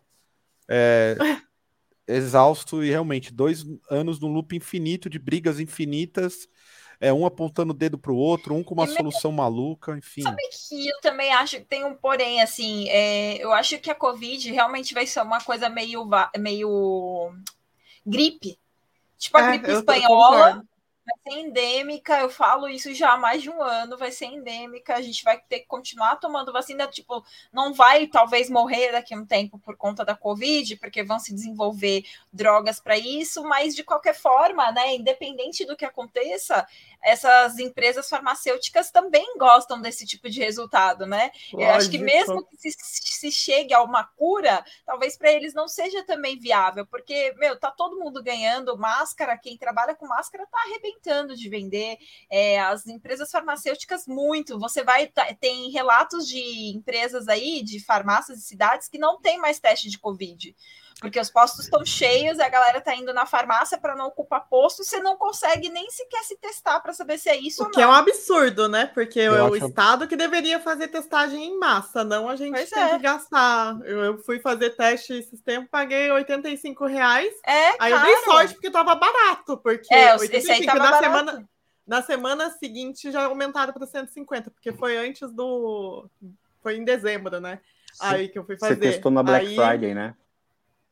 É, exausto e realmente dois anos num loop infinito de brigas infinitas é um apontando o dedo para o outro, um com uma e solução maluca, enfim. Sabe que eu também acho que tem um porém, assim, é, eu acho que a Covid realmente vai ser uma coisa meio, meio gripe. Tipo a é, gripe espanhola, ser endêmica, eu falo isso já há mais de um ano, vai ser endêmica, a gente vai ter que continuar tomando vacina, tipo, não vai talvez morrer daqui a um tempo por conta da Covid, porque vão se desenvolver drogas para isso, mas de qualquer forma, né, independente do que aconteça, essas empresas farmacêuticas também gostam desse tipo de resultado, né? Lógico. Eu acho que mesmo que se, se chegue a uma cura, talvez para eles não seja também viável, porque, meu, tá todo mundo ganhando máscara, quem trabalha com máscara tá arrebentando de vender, é, as empresas farmacêuticas muito, você vai, tá, tem relatos de empresas aí, de farmácias e cidades que não tem mais teste de Covid, porque os postos estão cheios, a galera tá indo na farmácia para não ocupar posto, você não consegue nem sequer se testar para saber se é isso o ou não. que é um absurdo, né? Porque eu é o acho... Estado que deveria fazer testagem em massa, não a gente pois tem é. que gastar. Eu, eu, fui fazer teste esses tempos, paguei 85 reais. É, aí eu dei sorte porque tava barato, porque é, 85, esse aí tava na barato. semana na semana seguinte já aumentaram para 150, porque foi antes do foi em dezembro, né? Aí que eu fui fazer. Você testou na Black aí... Friday, né?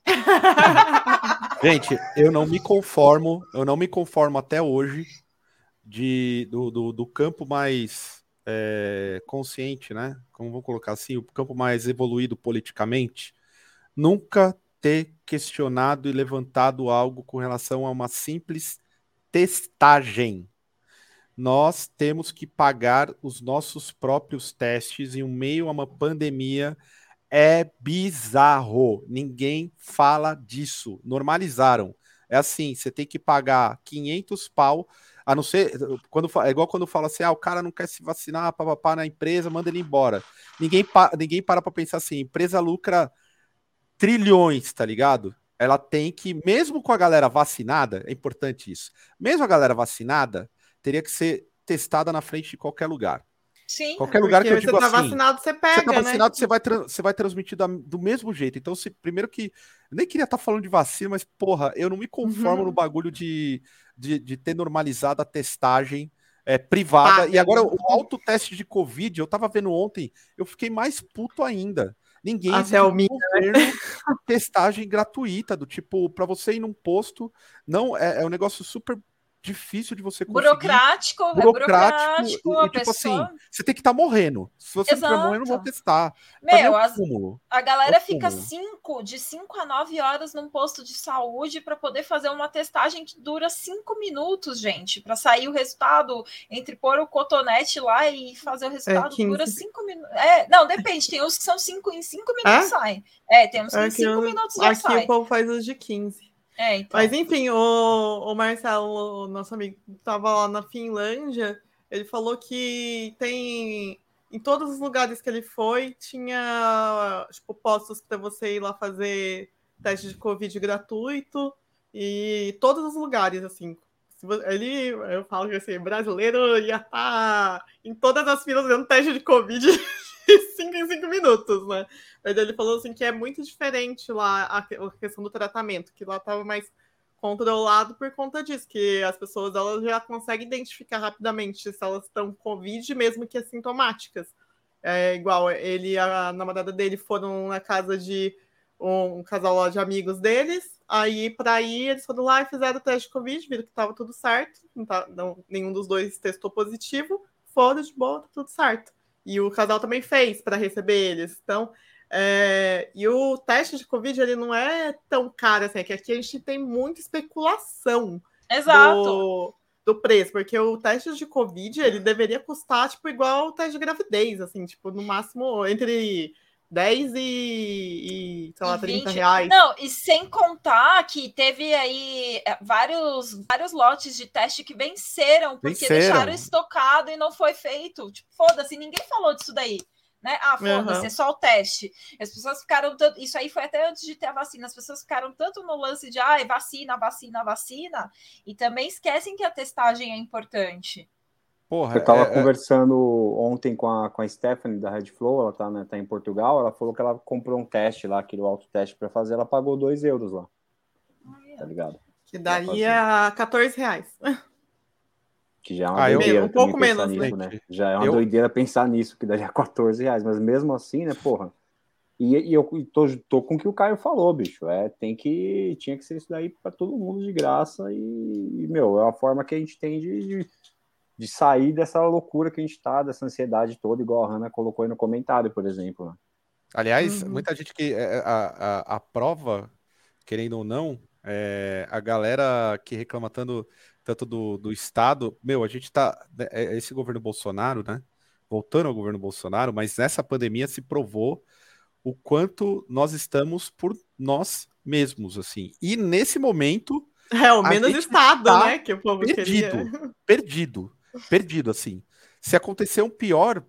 Gente, eu não me conformo, eu não me conformo até hoje de, do, do, do campo mais é, consciente, né? Como vou colocar assim, o campo mais evoluído politicamente, nunca ter questionado e levantado algo com relação a uma simples testagem. Nós temos que pagar os nossos próprios testes em meio a uma pandemia é bizarro. Ninguém fala disso. Normalizaram. É assim, você tem que pagar 500 pau, a não ser quando é igual quando fala assim, ah, o cara não quer se vacinar, papapá na empresa, manda ele embora. Ninguém pa, ninguém para para pensar assim, empresa lucra trilhões, tá ligado? Ela tem que, mesmo com a galera vacinada, é importante isso. Mesmo a galera vacinada, teria que ser testada na frente de qualquer lugar. Sim. Qualquer lugar que eu digo você tá assim. vacinado, você pega. Você tá vacinado, né? você, vai você vai transmitir da, do mesmo jeito. Então, se, primeiro que. Nem queria estar tá falando de vacina, mas, porra, eu não me conformo uhum. no bagulho de, de, de, ter normalizado a testagem é, privada. Ah, e agora, o autoteste de Covid, eu tava vendo ontem, eu fiquei mais puto ainda. Ninguém Até o né? testagem gratuita, do tipo, para você ir num posto, não é, é um negócio super difícil de você conseguir. Burocrático, burocrático, é burocrático e, tipo assim, pessoa... assim, você tem que estar tá morrendo. Se você Exato. estiver morrendo, vou testar. Meu, é as, a galera é fica cinco, de 5 a 9 horas num posto de saúde para poder fazer uma testagem que dura 5 minutos, gente, para sair o resultado, entre pôr o cotonete lá e fazer o resultado, é, dura 5 minutos. É, não, depende, tem uns que são 5 em 5 minutos é? saem. É, tem uns que em 5 minutos já aqui sai. Aqui o povo faz os de 15. É, então. Mas enfim, o, o Marcelo, nosso amigo, estava lá na Finlândia. Ele falou que tem em todos os lugares que ele foi, tinha tipo, postos para você ir lá fazer teste de Covid gratuito. E todos os lugares, assim. Ele, eu falo que assim, brasileiro ia estar tá em todas as filas dando teste de Covid 5 em 5 minutos, né? Mas ele falou assim que é muito diferente lá a questão do tratamento, que lá estava mais controlado por conta disso, que as pessoas elas já conseguem identificar rapidamente se elas estão com Covid, mesmo que assintomáticas. É igual ele e a namorada dele foram na casa de um, casal de amigos deles, aí para ir eles foram lá e fizeram o teste de Covid, viram que estava tudo certo, não tá, não, nenhum dos dois testou positivo, foram de boa, tá tudo certo. E o casal também fez para receber eles. Então, é, e o teste de Covid ele não é tão caro assim, é que aqui a gente tem muita especulação Exato. Do, do preço, porque o teste de Covid ele deveria custar tipo igual o teste de gravidez, assim, tipo, no máximo entre 10 e, e sei lá, e 30 reais. Não, e sem contar que teve aí é, vários, vários lotes de teste que venceram, porque venceram. deixaram estocado e não foi feito. Tipo, foda-se, ninguém falou disso daí. Né? Ah, foda-se, uhum. é só o teste. As pessoas ficaram tanto. Isso aí foi até antes de ter a vacina. As pessoas ficaram tanto no lance de ah, vacina, vacina, vacina, e também esquecem que a testagem é importante. Porra, eu tava é, é, conversando ontem com a, com a Stephanie da Red Flow, ela tá, né, tá em Portugal, ela falou que ela comprou um teste lá, aquele autoteste para fazer, ela pagou 2 euros lá. Tá ligado? Que daria 14 reais. Que já é uma ah, doideira. Um pouco menos, nisso, né? Já é uma eu... doideira pensar nisso, que daria 14 reais, mas mesmo assim, né, porra. E, e eu tô, tô com o que o Caio falou, bicho. É, tem que. Tinha que ser isso daí para todo mundo de graça. E, e, meu, é a forma que a gente tem de, de de sair dessa loucura que a gente está, dessa ansiedade toda, igual a Hanna colocou aí no comentário, por exemplo. Né? Aliás, uhum. muita gente que é, a, a, a, prova, querendo ou não, é, a galera que reclama tanto, tanto do, do Estado, meu, a gente tá. Né, é, esse governo Bolsonaro, né? Voltando ao governo Bolsonaro, mas nessa pandemia se provou o quanto nós estamos por nós mesmos, assim. E nesse momento. É, o menos Estado, tá né? Que o povo perdido, queria. Perdido perdido, assim. Se acontecer um pior,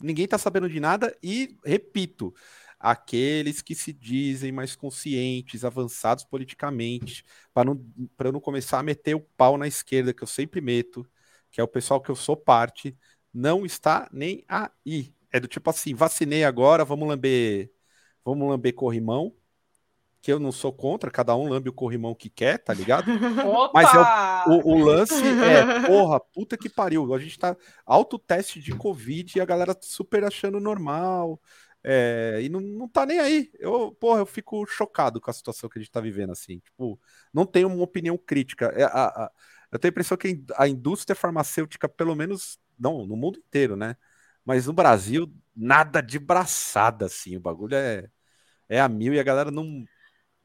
ninguém tá sabendo de nada e, repito, aqueles que se dizem mais conscientes, avançados politicamente, para não, não começar a meter o pau na esquerda, que eu sempre meto, que é o pessoal que eu sou parte, não está nem aí. É do tipo assim, vacinei agora, vamos lamber, vamos lamber corrimão, que eu não sou contra, cada um lambe o corrimão que quer, tá ligado? Opa! Mas é o, o, o, lance é, porra, puta que pariu. A gente tá autoteste de Covid e a galera super achando normal. É, e não, não tá nem aí. Eu, porra, eu fico chocado com a situação que a gente tá vivendo, assim. Tipo, não tenho uma opinião crítica. É, a, a, eu tenho a impressão que a indústria farmacêutica, pelo menos, não, no mundo inteiro, né? Mas no Brasil, nada de braçada, assim. O bagulho é, é a mil e a galera não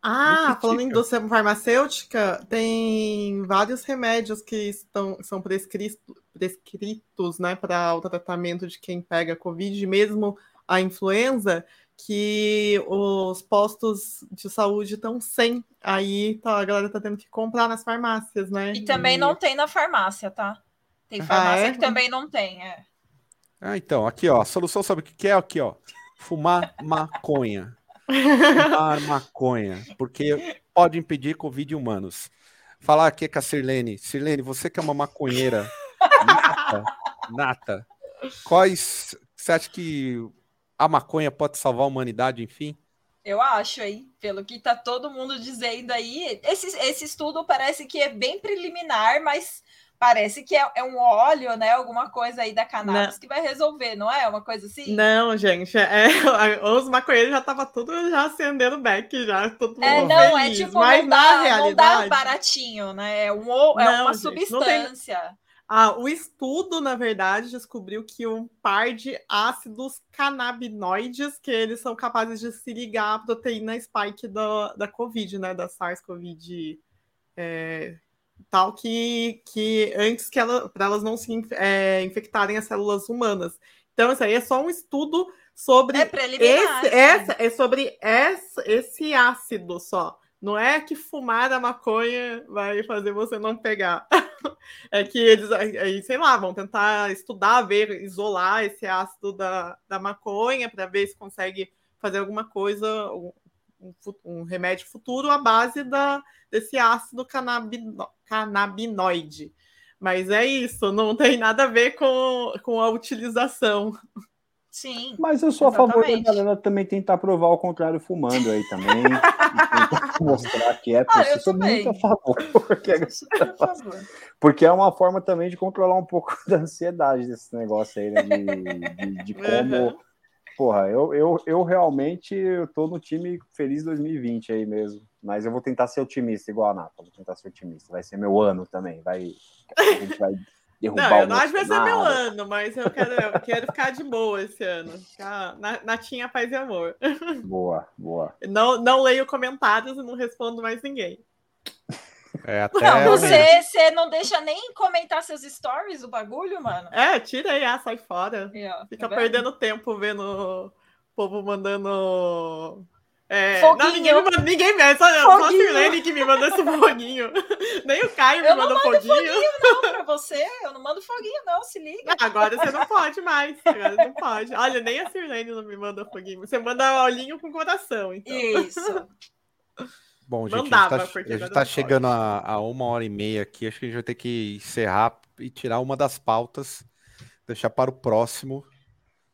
ah, falando em indústria farmacêutica, tem vários remédios que estão, são prescritos, prescritos né, para o tratamento de quem pega Covid, mesmo a influenza, que os postos de saúde estão sem. Aí tá, a galera tá tendo que comprar nas farmácias, né? E também e... não tem na farmácia, tá? Tem ah, farmácia ah, é? que também não tem, é. Ah, então, aqui, ó, a solução sabe o que é? Aqui, ó, fumar maconha fumar maconha, porque pode impedir Covid humanos. Falar aqui com a Sirlene. Sirlene, você que é uma maconheira nata, nata, quais você acha que a maconha pode salvar a humanidade, enfim? Eu acho, hein? Pelo que tá todo mundo dizendo aí, esse, esse estudo parece que é bem preliminar, mas Parece que é, é, um óleo, né? Alguma coisa aí da cannabis não. que vai resolver, não é? Uma coisa assim? Não, gente. É, os maconheiros já tava tudo já acendendo back, já. Todo é, não, é feliz. é tipo, Mas não, dá, realidade... não dá baratinho, né? É, um, é não, uma gente, substância. Tem... Ah, o estudo, na verdade, descobriu que um par de ácidos canabinoides, que eles são capazes de se ligar à proteína spike da, da Covid, né? Da SARS-CoV é, tal que, que antes que ela para elas não se é, infectarem as células humanas. Então, isso aí é só um estudo sobre é esse, essa, é sobre essa, esse ácido só. Não é que fumar a maconha vai fazer você não pegar. é que eles, aí, sei lá, vão tentar estudar, ver, isolar esse ácido da, da maconha para ver se consegue fazer alguma coisa, um, um remédio futuro à base da, desse ácido canabino, canabinoide. Mas é isso, não tem nada a ver com, com a utilização. Sim. Mas eu sou exatamente. a favor da galera também tentar provar o contrário fumando aí também. mostrar que é possível. Ah, eu sou muito a favor. Porque é, porque é uma forma também de controlar um pouco da ansiedade desse negócio aí, né? De, de, de como. Uhum. Porra, eu, eu, eu realmente eu tô no time feliz 2020 aí mesmo. Mas eu vou tentar ser otimista, igual a Nata. Vou tentar ser otimista. Vai ser meu ano também. Vai, a gente vai derrubar Não, eu não acho que vai ser meu ano, mas eu quero, eu quero ficar de boa esse ano. Ficar na, natinha paz e amor. Boa, boa. Não, não leio comentários e não respondo mais ninguém. É, até não, você, você não deixa nem comentar seus stories, o bagulho, mano? É, tira aí, ah, sai fora. Yeah, Fica tá perdendo tempo vendo povo mandando é, não, ninguém me manda, ninguém me, só, só a Sirlene que me manda esse foguinho. Nem o Caio me manda foguinho. Eu não mando foguinho, não, pra você. Eu não mando foguinho, não, se liga. agora você não pode mais. Agora não pode. Olha, nem a Sirlene não me manda foguinho. Você manda olhinho com coração, então. Isso. Bom, gente, Mandava, a gente tá, a gente tá chegando a, a, uma hora e meia aqui. Acho que a gente vai ter que encerrar e tirar uma das pautas, deixar para o próximo.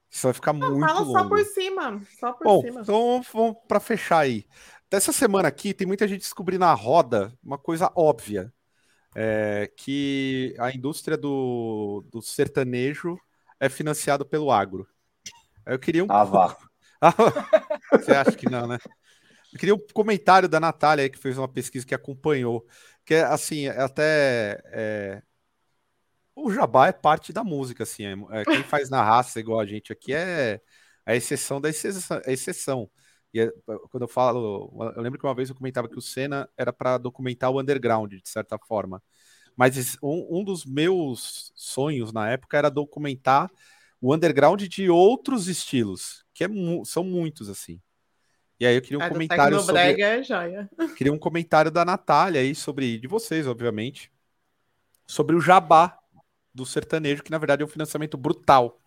Isso vai ficar muito fala longo. só por cima, só por Bom, cima. Então, vamos para fechar aí. Dessa semana aqui, tem muita gente descobrindo na roda uma coisa óbvia, é, que a indústria do, do sertanejo é financiada pelo agro. Eu queria um... Ah, vá. Você acha que não, né? Eu queria um comentário da Natália, que fez uma pesquisa que acompanhou, que é assim, é até é, o jabá é parte da música, assim. É, é, quem faz na raça igual a gente aqui é a exceção da exceção. exceção. E é, quando eu falo, eu lembro que uma vez eu comentava que o Senna era para documentar o underground, de certa forma. Mas um, um, dos meus sonhos na época era documentar o underground de outros estilos, que é, são muitos, assim. E aí eu queria um é, comentário sobre... É joia. Queria um comentário da Natália aí sobre, de vocês, obviamente, sobre o jabá do sertanejo, que na verdade é um financiamento brutal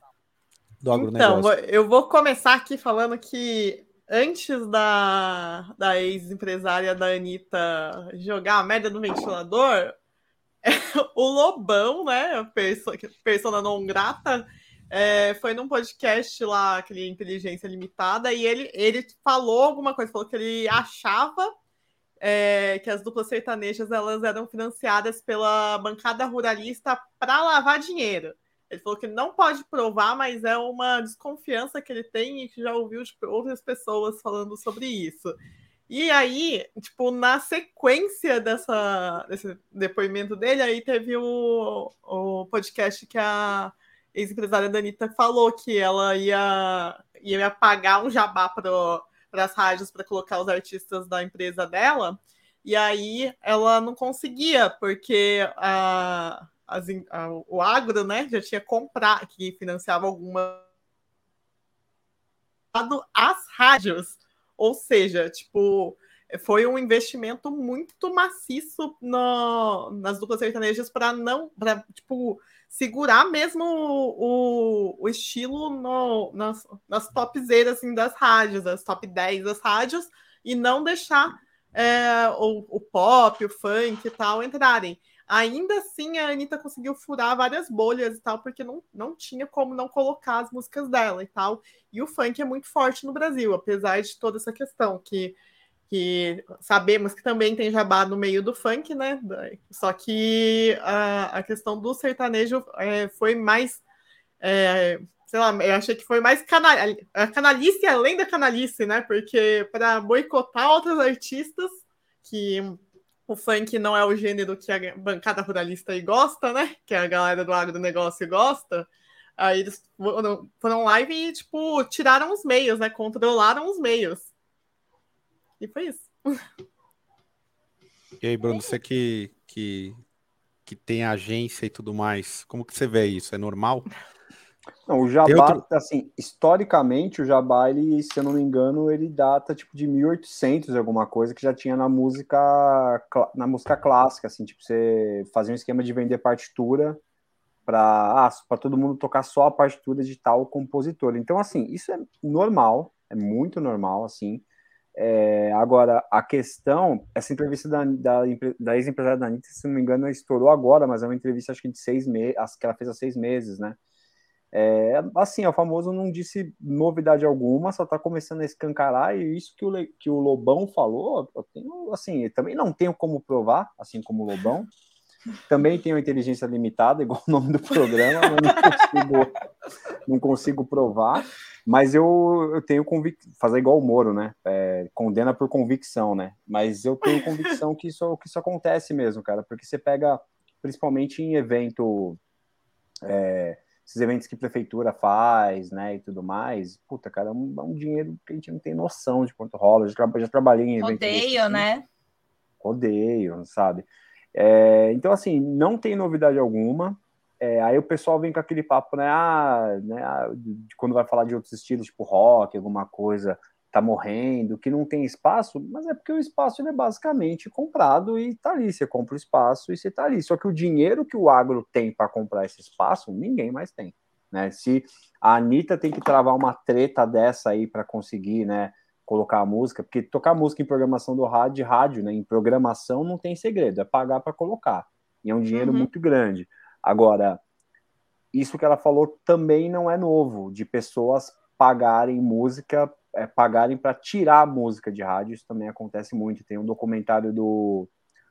do agronegócio. Então, eu vou começar aqui falando que antes da, da ex-empresária da Anitta jogar a merda no ventilador, o Lobão, né, persona não grata, é, foi num podcast lá, aquele Inteligência Limitada, e ele, ele falou alguma coisa, falou que ele achava é, que as duplas sertanejas elas eram financiadas pela bancada ruralista para lavar dinheiro. Ele falou que não pode provar, mas é uma desconfiança que ele tem e que já ouviu de outras pessoas falando sobre isso. E aí, tipo, na sequência dessa, desse depoimento dele, aí teve o, o podcast que a ex-empresária da Anitta falou que ela ia, ia pagar um jabá para as rádios para colocar os artistas da empresa dela. E aí ela não conseguia, porque a, as, a, o agro né, já tinha comprado, que financiava alguma as rádios. Ou seja, tipo, foi um investimento muito maciço no, nas duplas sertanejas para não, tipo, segurar mesmo o, o estilo no, nas, nas topzeiras assim, das rádios, as top 10 das rádios, e não deixar é, o, o pop, o funk e tal entrarem. Ainda assim, a Anitta conseguiu furar várias bolhas e tal, porque não, não tinha como não colocar as músicas dela e tal. E o funk é muito forte no Brasil, apesar de toda essa questão que que sabemos que também tem jabá no meio do funk, né? Só que a, a questão do sertanejo é, foi mais. É, sei lá, eu achei que foi mais canal, canalice além da canalice, né? Porque para boicotar outros artistas, que o funk não é o gênero que a bancada ruralista aí gosta, né? Que a galera do agronegócio gosta. Aí eles foram, foram lá e, tipo, tiraram os meios, né? Controlaram os meios. E foi isso. E aí, Bruno, você que, que, que tem agência e tudo mais, como que você vê isso? É normal? Não, o Jabá, outro... assim, historicamente, o Jabá, ele, se eu não me engano, ele data tipo de 1800 alguma coisa que já tinha na música na música clássica, assim, tipo, você fazia um esquema de vender partitura para ah, todo mundo tocar só a partitura de tal compositor. Então, assim, isso é normal, é muito normal, assim. É, agora, a questão, essa entrevista da, da, da ex-empresária da Anitta, se não me engano, estourou agora, mas é uma entrevista, acho que de seis meses, que ela fez há seis meses, né? É, assim, é o famoso não disse novidade alguma, só tá começando a escancarar, e isso que o, que o Lobão falou, eu tenho, assim, também não tenho como provar, assim como o Lobão, também tenho inteligência limitada, igual o nome do programa, mas não consigo, não consigo provar. Mas eu, eu tenho convicção, fazer igual o Moro, né? É, condena por convicção, né? Mas eu tenho convicção que isso, que isso acontece mesmo, cara, porque você pega, principalmente em evento, é, esses eventos que a prefeitura faz, né, e tudo mais, puta, cara, é um, é um dinheiro que a gente não tem noção de quanto rola. Eu já, já trabalhei em evento. Odeio, né? Odeio, sabe? É, então, assim, não tem novidade alguma. é, aí o pessoal vem com aquele papo, né? Ah, né ah, de, quando vai falar de outros estilos, tipo rock, alguma coisa, tá morrendo, que não tem espaço, mas é porque o espaço é basicamente comprado e tá ali. Você compra o espaço e você tá ali. Só que o dinheiro que o agro tem para comprar esse espaço, ninguém mais tem. Né? Se a Anitta tem que travar uma treta dessa aí para conseguir, né? Colocar a música, porque tocar música em programação do rádio, de rádio, né? Em programação não tem segredo, é pagar para colocar. E é um dinheiro uhum. muito grande. Agora, isso que ela falou também não é novo, de pessoas pagarem música é, pagarem para tirar a música de rádio, isso também acontece muito. Tem um documentário do,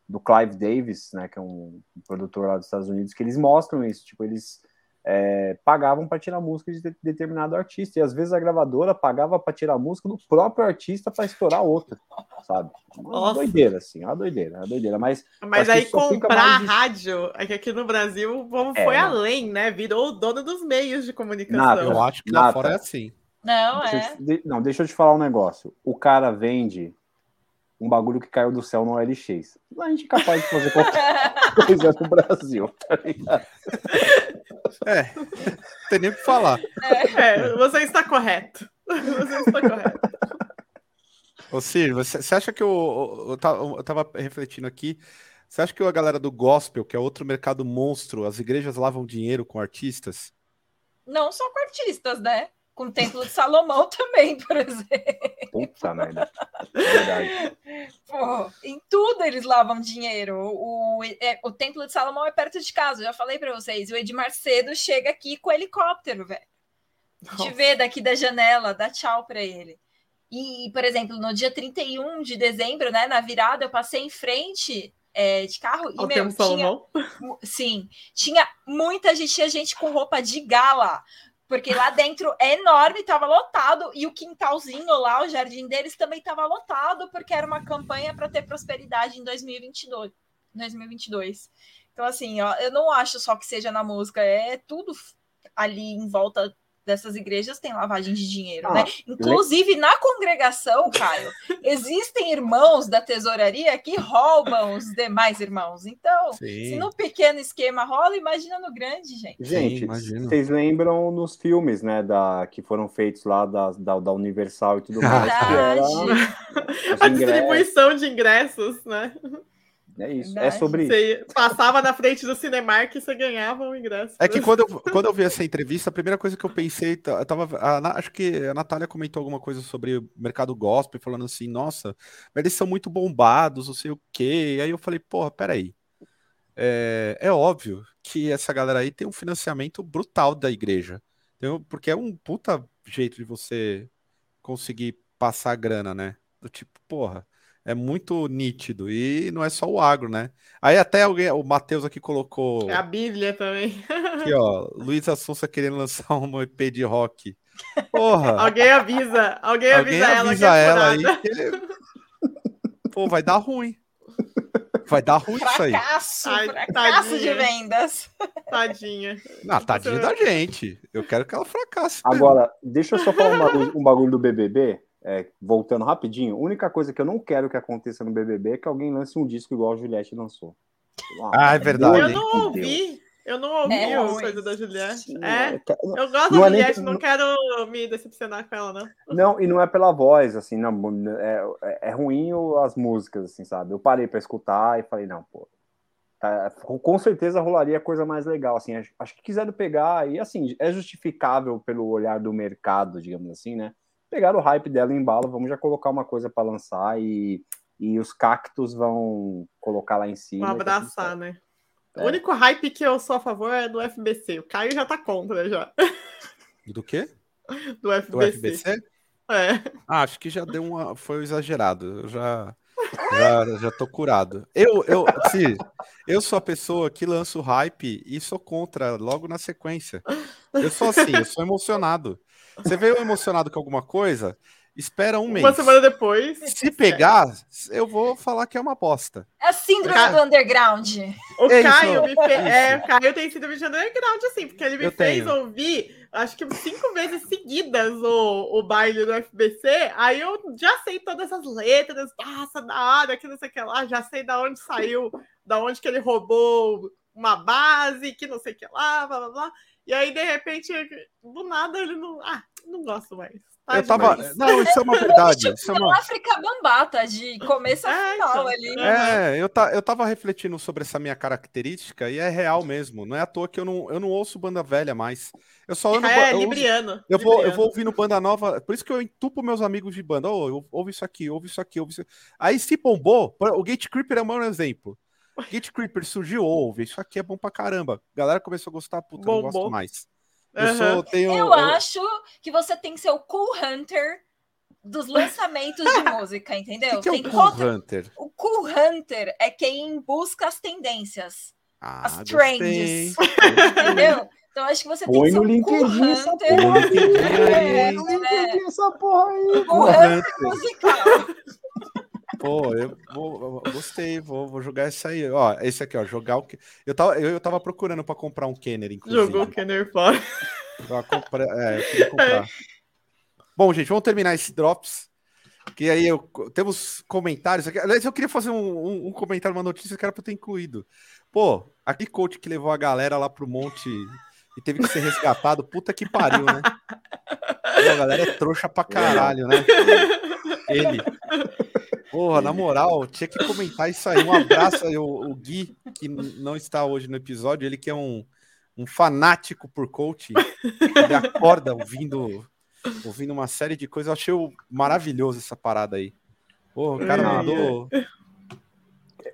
do Clive Davis, né, que é um, um produtor lá dos Estados Unidos, que eles mostram isso, tipo, eles é, pagavam para tirar música de, de determinado artista, e às vezes a gravadora pagava para tirar música do próprio artista para estourar outra, sabe? Uma doideira, assim, uma doideira, uma doideira, mas... Mas aí comprar a rádio, é que aqui no Brasil é, foi além, né? Virou o dono dos meios de comunicação. Nada, eu acho que lá nada. fora é assim. Não, deixa é. Eu te, não, deixa eu te falar um negócio. O cara vende um bagulho que caiu do céu no LX. A gente é capaz de fazer qualquer coisa no Brasil, tá ligado? É, tem nem o que falar. É. é, você está correto. Você está correto. Ô, Ciro, você, você acha que eu, eu, eu tava refletindo aqui, você acha que a galera do gospel, que é outro mercado monstro, as igrejas lavam dinheiro com artistas? Não só com artistas, né? Com o Templo de Salomão também, por exemplo. Puta merda. Verdade. Pô, em tudo eles lavam dinheiro. O, é, o Templo de Salomão é perto de casa, já falei para vocês. O Edmar Cedo chega aqui com helicóptero, velho. Te vê daqui da janela, dá tchau para ele. E, por exemplo, no dia 31 de dezembro, né, na virada, eu passei em frente é, de carro e, meu, tinha, sim, tinha muita gente, tinha gente com roupa de gala, porque lá dentro é enorme, estava lotado, e o quintalzinho lá, o jardim deles, também estava lotado, porque era uma campanha para ter prosperidade em 2022. 2022. Então, assim, ó, eu não acho só que seja na música, é tudo ali em volta dessas igrejas tem lavagem de dinheiro, ah, né? Inclusive, na congregação, Caio, existem irmãos da tesouraria que roubam os demais irmãos. Então, Sim. se no pequeno esquema rola, imagina no grande, gente. Gente, Sim, vocês lembram nos filmes, né, da, que foram feitos lá da, da, da Universal e tudo mais, era... A distribuição de ingressos, né? É isso, é Verdade. é sobre você passava na frente do Cinemark e você ganhava um ingresso. É que quando eu, quando eu vi essa entrevista, a primeira coisa que eu pensei, eu tava, a, acho que a Natália comentou alguma coisa sobre o mercado gospel, falando assim, nossa, eles são muito bombados, não sei o quê. E aí eu falei, porra, peraí. É, é óbvio que essa galera aí tem um financiamento brutal da igreja. Então, porque é um puta jeito de você conseguir passar grana, né? Do tipo, porra é muito nítido. E não é só o agro, né? Aí até alguém, o Matheus aqui colocou. É a Bíblia também. Aqui, ó. Luiz Assunça querendo lançar um EP de rock. Porra! alguém avisa, alguém, alguém avisa, avisa ela, ela aí. Que... Pô, vai dar ruim. Vai dar ruim fracasso, isso aí. Ai, fracasso tadinha. de vendas. Tadinha. Não, tadinha da gente. Eu quero que ela fracasse. Agora, deixa eu só falar um bagulho, um bagulho do BBB é, voltando rapidinho, a única coisa que eu não quero que aconteça no BBB é que alguém lance um disco igual a Juliette lançou. Ah, é verdade. Eu não ouvi. Eu não ouvi é, a coisa da Juliette. é, eu gosto da Juliette, é nem... não quero me decepcionar com ela, não. Não, e não é pela voz, assim, não, é, é ruim as músicas, assim, sabe? Eu parei para escutar e falei, não, pô, tá, com certeza rolaria coisa mais legal, assim, acho, acho que quiseram pegar, e assim, é justificável pelo olhar do mercado, digamos assim, né? Pegaram o hype dela em bala, vamos já colocar uma coisa para lançar e, e os cactos vão colocar lá em cima. Vão abraçar, né? É. O único hype que eu sou a favor é do FBC. O Caio já tá contra já. Do quê? Do FBC. Do FBC? É. Ah, acho que já deu uma. Foi exagerado. Eu já. Já, já tô curado. Eu, eu, se, eu sou a pessoa que lança o hype e sou contra logo na sequência. Eu sou assim, eu sou emocionado. Você veio emocionado com alguma coisa, espera um mês. Uma semana depois. Se pegar, eu vou falar que é uma bosta. É a síndrome Ca... do underground. O é Caio, me fe... é, o Caio tem síndrome de underground, assim, porque ele me eu fez tenho. ouvir, acho que cinco vezes seguidas o, o baile do FBC. Aí eu já sei todas as letras, nossa, da hora, que não sei o que lá, já sei da onde saiu, da onde que ele roubou uma base, que não sei o que lá, blá blá blá. E aí, de repente, do nada ele não. Ah, não gosto mais. Tá eu tava. Não, isso é uma verdade. Isso é uma... África bambata, de começo a é, final então. ali. É, eu, tá, eu tava refletindo sobre essa minha característica e é real mesmo. Não é à toa que eu não, eu não ouço banda velha mais. Eu só ando. É, eu libriano. eu, vou, eu vou ouvindo banda nova. Por isso que eu entupo meus amigos de banda. Oh, ouve isso aqui, ouve isso aqui, ouve isso. Aí se bombou. O Gate Creeper é um bom exemplo. Gate Creeper surgiu, ouve. Isso aqui é bom pra caramba. A galera começou a gostar, puta, Bombou. não gosto mais. Eu, uhum. sou, tenho, eu, eu acho que você tem que ser o Cool Hunter dos lançamentos de música, entendeu? Que que é o Cool Hunter? O Cool Hunter é quem busca as tendências. Ah, as trends. entendeu? Então acho que você Põe tem que ser um Cool Hunter. Põe no LinkedIn é, essa porra aí. Cool Hunter musical. Pô, eu, vou, eu gostei, vou, vou jogar esse aí. Ó, esse aqui, ó, jogar o que. Eu tava, eu, eu tava procurando pra comprar um Kenner, inclusive. Jogou o Kenner fora. É, eu queria comprar. É. Bom, gente, vamos terminar esse Drops. Que aí eu, temos comentários aqui. Aliás, eu queria fazer um, um, um comentário, uma notícia que era pra eu ter incluído. Pô, aquele coach que levou a galera lá pro monte e teve que ser resgatado, puta que pariu, né? Pô, a galera é trouxa pra caralho, né? Ele. Porra, na moral, tinha que comentar isso aí. Um abraço aí, o, Gui, que não está hoje no episódio, ele que é um, um fanático por coaching. Ele acorda ouvindo, ouvindo uma série de coisas. Eu achei maravilhoso essa parada aí. Porra, o cara mandou.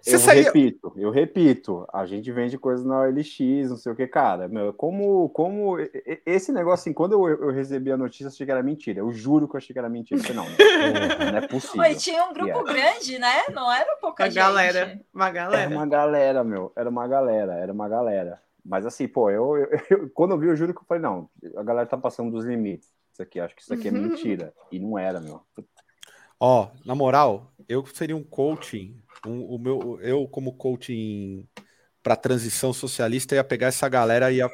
Você eu saía... repito, eu repito, a gente vende coisas na OLX, não sei o que, cara. Meu, como, como esse negócio, assim, quando eu, eu recebi a notícia, eu achei que era mentira. Eu juro que eu achei que era mentira. não, não, não é possível. Oi, tinha um grupo grande, né? Não era pouca uma gente. galera, uma galera. Era uma galera, meu. Era uma galera, era uma galera. Mas assim, pô, eu, eu, eu quando eu vi, eu juro que eu falei, não, a galera tá passando dos limites. Isso aqui, acho que isso aqui é mentira. E não era, meu. Ó, na moral, eu seria um coaching um, o meu, eu, como coaching para transição socialista, ia pegar essa galera, ia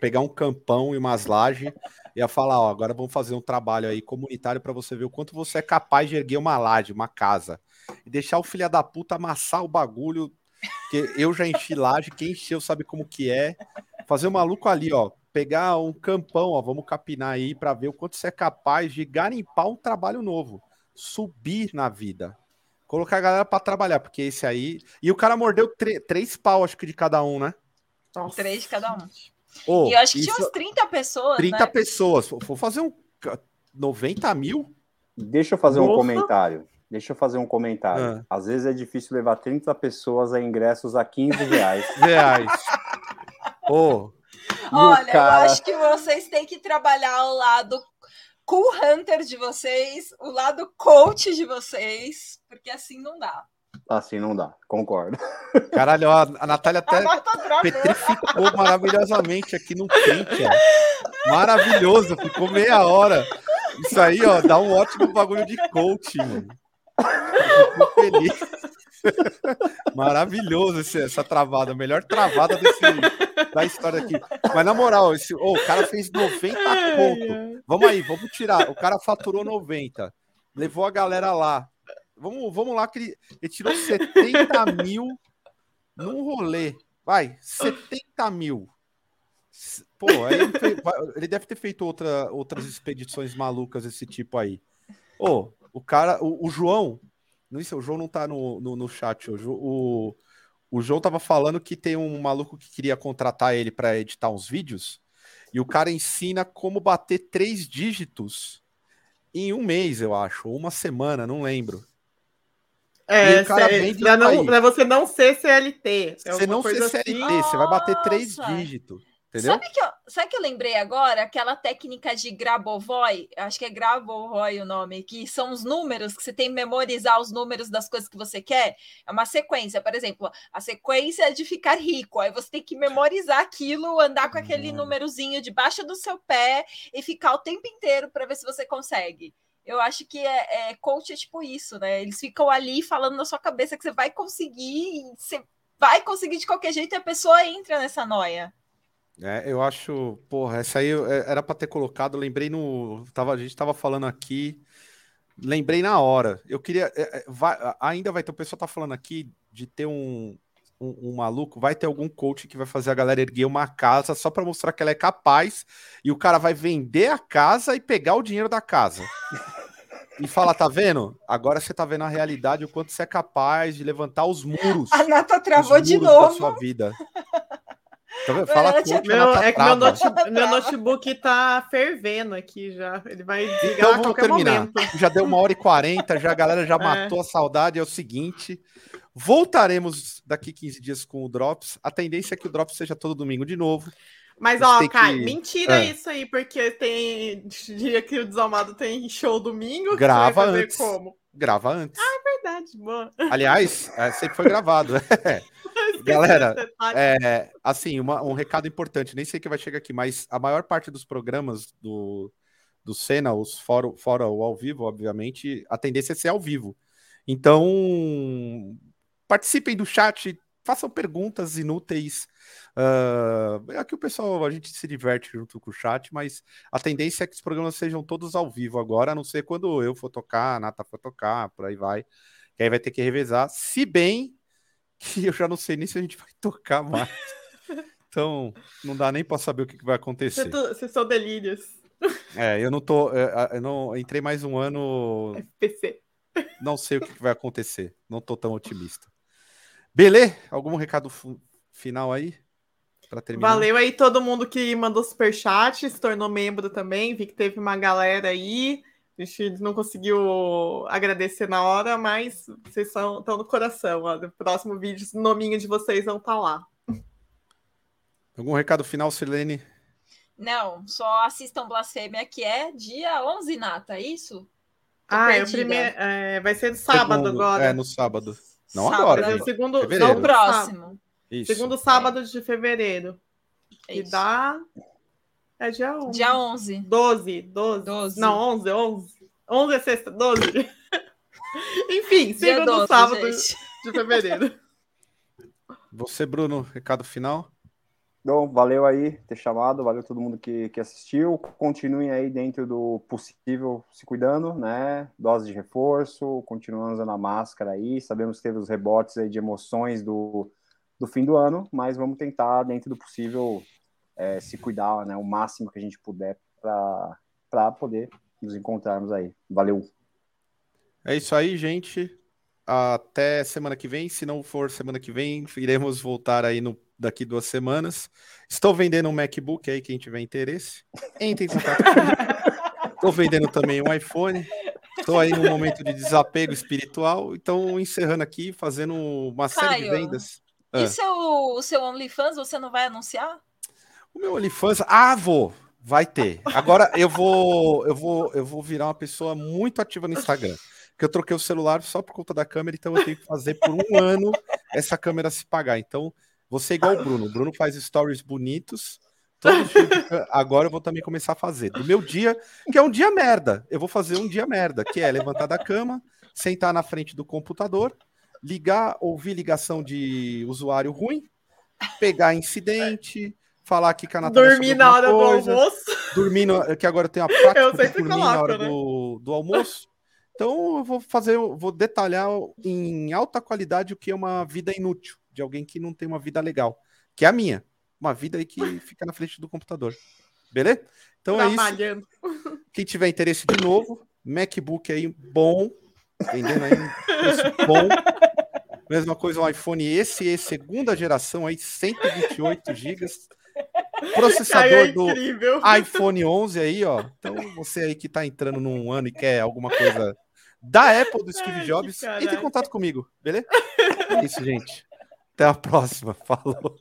pegar um campão e umas lajes, ia falar: ó, agora vamos fazer um trabalho aí comunitário para você ver o quanto você é capaz de erguer uma laje, uma casa, e deixar o filho da puta amassar o bagulho. Que eu já enchi laje, quem encheu sabe como que é. Fazer o maluco ali, ó, pegar um campão, ó, vamos capinar aí para ver o quanto você é capaz de garimpar um trabalho novo, subir na vida, Colocar a galera pra trabalhar, porque esse aí. E o cara mordeu três pau, acho que de cada um, né? Nossa. Três de cada um. Oh, e eu acho que isso... tinha uns 30 pessoas. 30 né? pessoas. Vou fazer um 90 mil? Deixa eu fazer Nossa. um comentário. Deixa eu fazer um comentário. Ah. Às vezes é difícil levar 30 pessoas a ingressos a 15 reais. reais. oh. Olha, cara... eu acho que vocês têm que trabalhar o lado cool hunter de vocês, o lado coach de vocês, porque assim não dá. Assim não dá, concordo. Caralho, a, a Natália até a petrificou maravilhosamente aqui no print, ó. Maravilhoso, ficou meia hora. Isso aí, ó, dá um ótimo bagulho de coaching, mano. Fico feliz. Maravilhoso esse, essa travada, melhor travada desse, da história aqui. Mas na moral, esse, oh, o cara fez 90 pontos. Vamos aí, vamos tirar. O cara faturou 90, levou a galera lá. Vamos, vamos lá, que ele, tirou 70 mil num rolê. Vai, 70 mil. Pô, ele, fez, ele, deve ter feito outra, outras expedições malucas desse tipo aí. Ô, oh, o cara, o, o João, não sei, o João não tá no, no, no chat hoje. O, o João tava falando que tem um maluco que queria contratar ele para editar uns vídeos. E o cara ensina como bater três dígitos em um mês, eu acho, ou uma semana, não lembro. É, para você não ser CLT. É você não ser CLT, assim. você vai bater três dígitos. Entendeu? Sabe que, eu, sabe que eu lembrei agora? Aquela técnica de Grabovoi, acho que é Grabovoi o nome, que são os números, que você tem que memorizar os números das coisas que você quer. É uma sequência, por exemplo, a sequência de ficar rico. Aí você tem que memorizar aquilo, andar com aquele hum. númerozinho debaixo do seu pé e ficar o tempo inteiro para ver se você consegue. Eu acho que é, é coach é tipo isso, né? Eles ficam ali falando na sua cabeça que você vai conseguir, você vai conseguir de qualquer jeito e a pessoa entra nessa noia. É, eu acho, porra, essa aí é, era para ter colocado, lembrei no, tava, a gente tava falando aqui, lembrei na hora. Eu queria, é, é, vai, ainda vai ter, o pessoal tá falando aqui de ter um, um, um, maluco, vai ter algum coach que vai fazer a galera erguer uma casa só para mostrar que ela é capaz, e o cara vai vender a casa e pegar o dinheiro da casa. e fala, tá vendo? Agora você tá vendo a realidade, o quanto você é capaz de levantar os muros. A Nata travou de novo. Da sua vida. Fala tinha... meu, é que meu notebook, meu notebook tá fervendo aqui já. Ele vai desligar então, a qualquer terminar. momento. Já deu uma hora e quarenta, já a galera já é. matou a saudade. É o seguinte, voltaremos daqui 15 dias com o Drops. A tendência é que o Drops seja todo domingo de novo. Mas, ó, Kai, que... mentira é. isso aí, porque tem dia que o Desalmado tem show domingo. Grava antes. Como? Grava antes. Ah, é verdade. Boa. Aliás, é, sempre foi gravado. Galera, é, assim, uma, um recado importante, nem sei que vai chegar aqui, mas a maior parte dos programas do, do Senna, os fora, fora o ao vivo, obviamente, a tendência é ser ao vivo. Então, participem do chat, façam perguntas inúteis. Uh, aqui o pessoal, a gente se diverte junto com o chat, mas a tendência é que os programas sejam todos ao vivo agora, a não ser quando eu for tocar, a Nata for tocar, por aí vai. Que aí vai ter que revezar. Se bem que eu já não sei nem se a gente vai tocar mais. Então, não dá nem para saber o que, que vai acontecer. Vocês são delírios. É, eu não tô. É, eu não entrei mais um ano. FPC. Não sei o que, que vai acontecer. Não tô tão otimista. Beleza? Algum recado final aí? Valeu aí todo mundo que mandou superchat, se tornou membro também. Vi que teve uma galera aí. A gente não conseguiu agradecer na hora, mas vocês são, estão no coração. Ó. No próximo vídeo, o nominho de vocês vão estar tá lá. Algum recado final, Silene? Não, só assistam Blasfêmia, que é dia 11, Nata, é isso? Tô ah, é o primeiro, é, vai ser no sábado Segundo, agora. É, no sábado. Não sábado, agora. É o segundo, fevereiro. próximo. Isso. Segundo sábado de fevereiro. É e dá é dia 11. Dia 11. 12, 12. 12. Não, 11, 11. 11 é sexta, 12. Enfim, segundo 12, sábado gente. de fevereiro. Você, Bruno, recado final? Bom, valeu aí ter chamado, valeu todo mundo que, que assistiu. Continuem aí dentro do possível se cuidando, né? Dose de reforço, continuando usando a máscara aí. Sabemos que teve os rebotes aí de emoções do, do fim do ano, mas vamos tentar, dentro do possível, é, se cuidar né, o máximo que a gente puder para poder nos encontrarmos aí. Valeu. É isso aí, gente. Até semana que vem. Se não for semana que vem, iremos voltar aí no, daqui duas semanas. Estou vendendo um MacBook aí, quem tiver interesse. Entre em contato comigo. Estou vendendo também um iPhone. Estou aí num momento de desapego espiritual. Então, encerrando aqui, fazendo uma Caio, série de vendas. E ah. seu, o seu OnlyFans, você não vai anunciar? O meu OnlyFans, ah, vou. Vai ter. Agora eu vou, eu vou, eu vou virar uma pessoa muito ativa no Instagram. Porque eu troquei o celular só por conta da câmera, então eu tenho que fazer por um ano essa câmera se pagar. Então, você é igual o Bruno. O Bruno faz stories bonitos. Agora eu vou também começar a fazer. Do meu dia, que é um dia merda. Eu vou fazer um dia merda, que é levantar da cama, sentar na frente do computador, ligar, ouvir ligação de usuário ruim, pegar incidente, falar aqui que a Natália Dormir na hora coisa, do almoço. Dormir, no, que agora tem a prática eu sempre dormir coloco, na hora né? do, do almoço. Então eu vou fazer, vou detalhar em alta qualidade o que é uma vida inútil, de alguém que não tem uma vida legal, que é a minha. Uma vida aí que fica na frente do computador. Beleza? Então é isso. Quem tiver interesse de novo, MacBook aí bom, vendendo aí um bom. Mesma coisa o iPhone esse, esse segunda geração aí, 128 GB. Processador do iPhone 11 aí, ó. Então, você aí que tá entrando num ano e quer alguma coisa da Apple, do Steve Ai, Jobs, entre em contato comigo, beleza? É isso, gente. Até a próxima. Falou.